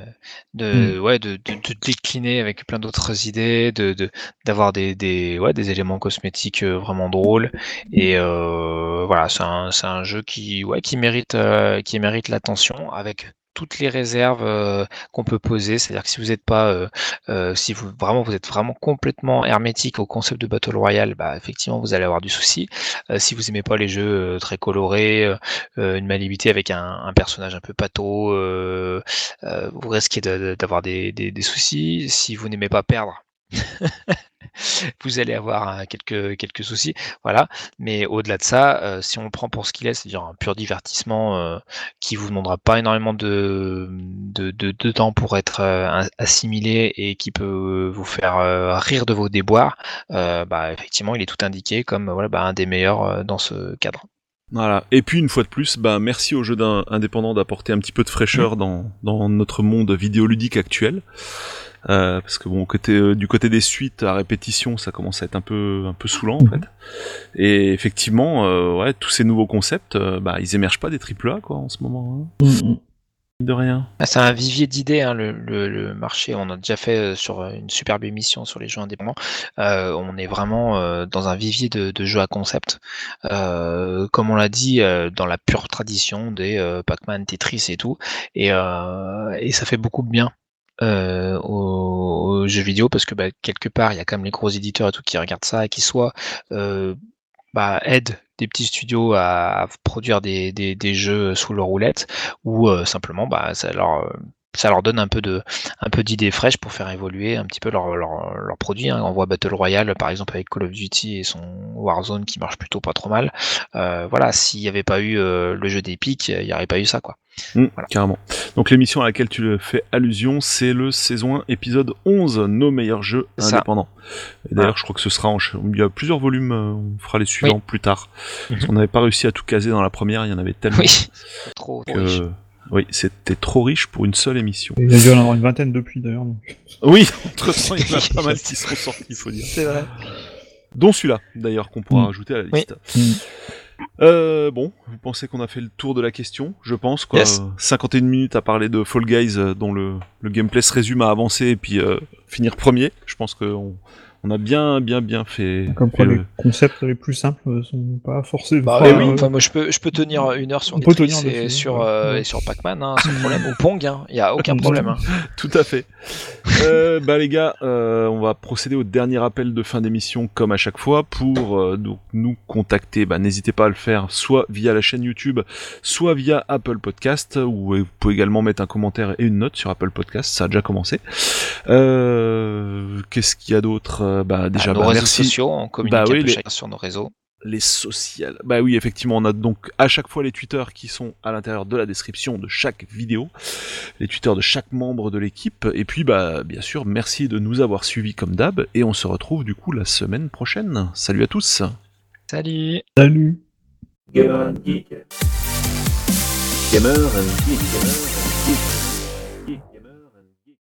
de, Mm. ouais, de, de, de décliner avec plein d'autres idées, de, de, d'avoir des, des, ouais, des éléments cosmétiques euh, vraiment drôles. Et euh, voilà, c'est un, un jeu qui, ouais, qui mérite, euh, qui mérite l'attention avec toutes les réserves euh, qu'on peut poser. C'est-à-dire que si vous n'êtes pas, euh, euh, si vous vraiment vous êtes vraiment complètement hermétique au concept de Battle Royale, bah effectivement vous allez avoir du souci. si vous aimez pas les jeux très colorés, une malignité avec un, personnage un peu pâteau, vous risquez d'avoir des, des soucis. Si vous n'aimez pas perdre, vous allez avoir hein, quelques, quelques soucis. Voilà. Mais au-delà de ça, euh, si on le prend pour ce qu'il est, c'est-à-dire un pur divertissement euh, qui vous demandera pas énormément de, de, de, temps pour être euh, assimilé et qui peut vous faire rire de vos déboires, bah, effectivement, il est tout indiqué comme voilà, bah, un des meilleurs dans ce cadre. Voilà. Et puis une fois de plus, bah merci aux jeux indépendants d'apporter un petit peu de fraîcheur mmh. dans, dans notre monde vidéoludique actuel. Euh, parce que bon, côté, euh, du côté des suites à répétition, ça commence à être un peu, un peu saoulant en mhm. fait. Et effectivement, euh, ouais, tous ces nouveaux concepts, bah, ils émergent pas des triple A quoi en ce moment. Hein. Mhm. De rien. Ah, c'est un vivier d'idées, hein, le, le, marché. On a déjà fait sur une superbe émission sur les jeux indépendants. on est vraiment dans un vivier de, de, jeux à concept. comme on l'a dit, dans la pure tradition des Pac-Man, Tetris et tout. Et, et ça fait beaucoup de bien euh, aux, jeux vidéo parce que bah, quelque part il y a quand même les gros éditeurs et tout qui regardent ça et qui soit euh, bah, aident des petits studios à, produire des, des, jeux sous leur roulette ou euh, simplement bah, ça leur ça leur donne un peu de un peu d'idées fraîches pour faire évoluer un petit peu leur, leur, leur produit. Hein. On voit Battle Royale par exemple avec Call of Duty et son Warzone qui marche plutôt pas trop mal. Euh, voilà, s'il n'y avait pas eu euh, le jeu d'Epic, il n'y aurait pas eu ça quoi. Mmh, carrément. Donc l'émission à laquelle tu fais allusion, c'est le saison 1, épisode 11, nos meilleurs jeux indépendants. Et d'ailleurs, je crois que ce sera en... Il y a plusieurs volumes, euh, on fera les suivants plus tard. Parce mhm. qu'on n'avait pas réussi à tout caser dans la première, il y en avait tellement. Oui, trop, trop oui, c'était trop riche pour une seule émission. Il y a dû en avoir une vingtaine depuis d'ailleurs. Oui, entre temps, il y en a pas mal qui sont sortis, il faut dire. C'est vrai. Dont celui-là, d'ailleurs, qu'on pourra mm. ajouter à la liste. Mm. Euh, bon, vous pensez qu'on a fait le tour de la question Je pense, quoi. 51 minutes à parler de Fall Guys, euh, dont le, le gameplay se résume à avancer et puis euh, finir premier. Je pense qu'on on a bien, bien, bien fait. Comme quoi, les concepts les plus simples sont pas forcés. Bah, oui, enfin, moi je peux, je peux tenir une heure sur Tetris et, sur, euh, et sur Pac-Man, hein, sans problème. Ou Pong, il hein, n'y a aucun problème. Hein. Tout à fait. euh, bah les gars, euh, on va procéder au dernier appel de fin d'émission comme à chaque fois pour euh, donc, nous contacter. Bah, n'hésitez pas à le faire soit via la chaîne YouTube, soit via Apple Podcast, où vous pouvez également mettre un commentaire et une note sur Apple Podcast. Ça a déjà commencé. Qu'est-ce qu'il y a d'autre euh, bah déjà nos bah, réseaux merci. sociaux, on communique bah, oui, les... sur nos réseaux. Les sociales. Bah oui, effectivement, on a donc à chaque fois les tweeters qui sont à l'intérieur de la description de chaque vidéo, les tweeters de chaque membre de l'équipe. Et puis, bah bien sûr, merci de nous avoir suivis comme d'hab, et on se retrouve du coup la semaine prochaine. Salut à tous. Salut. Salut. Gamer and Geek. Gamer and Geek. Gamer and Geek.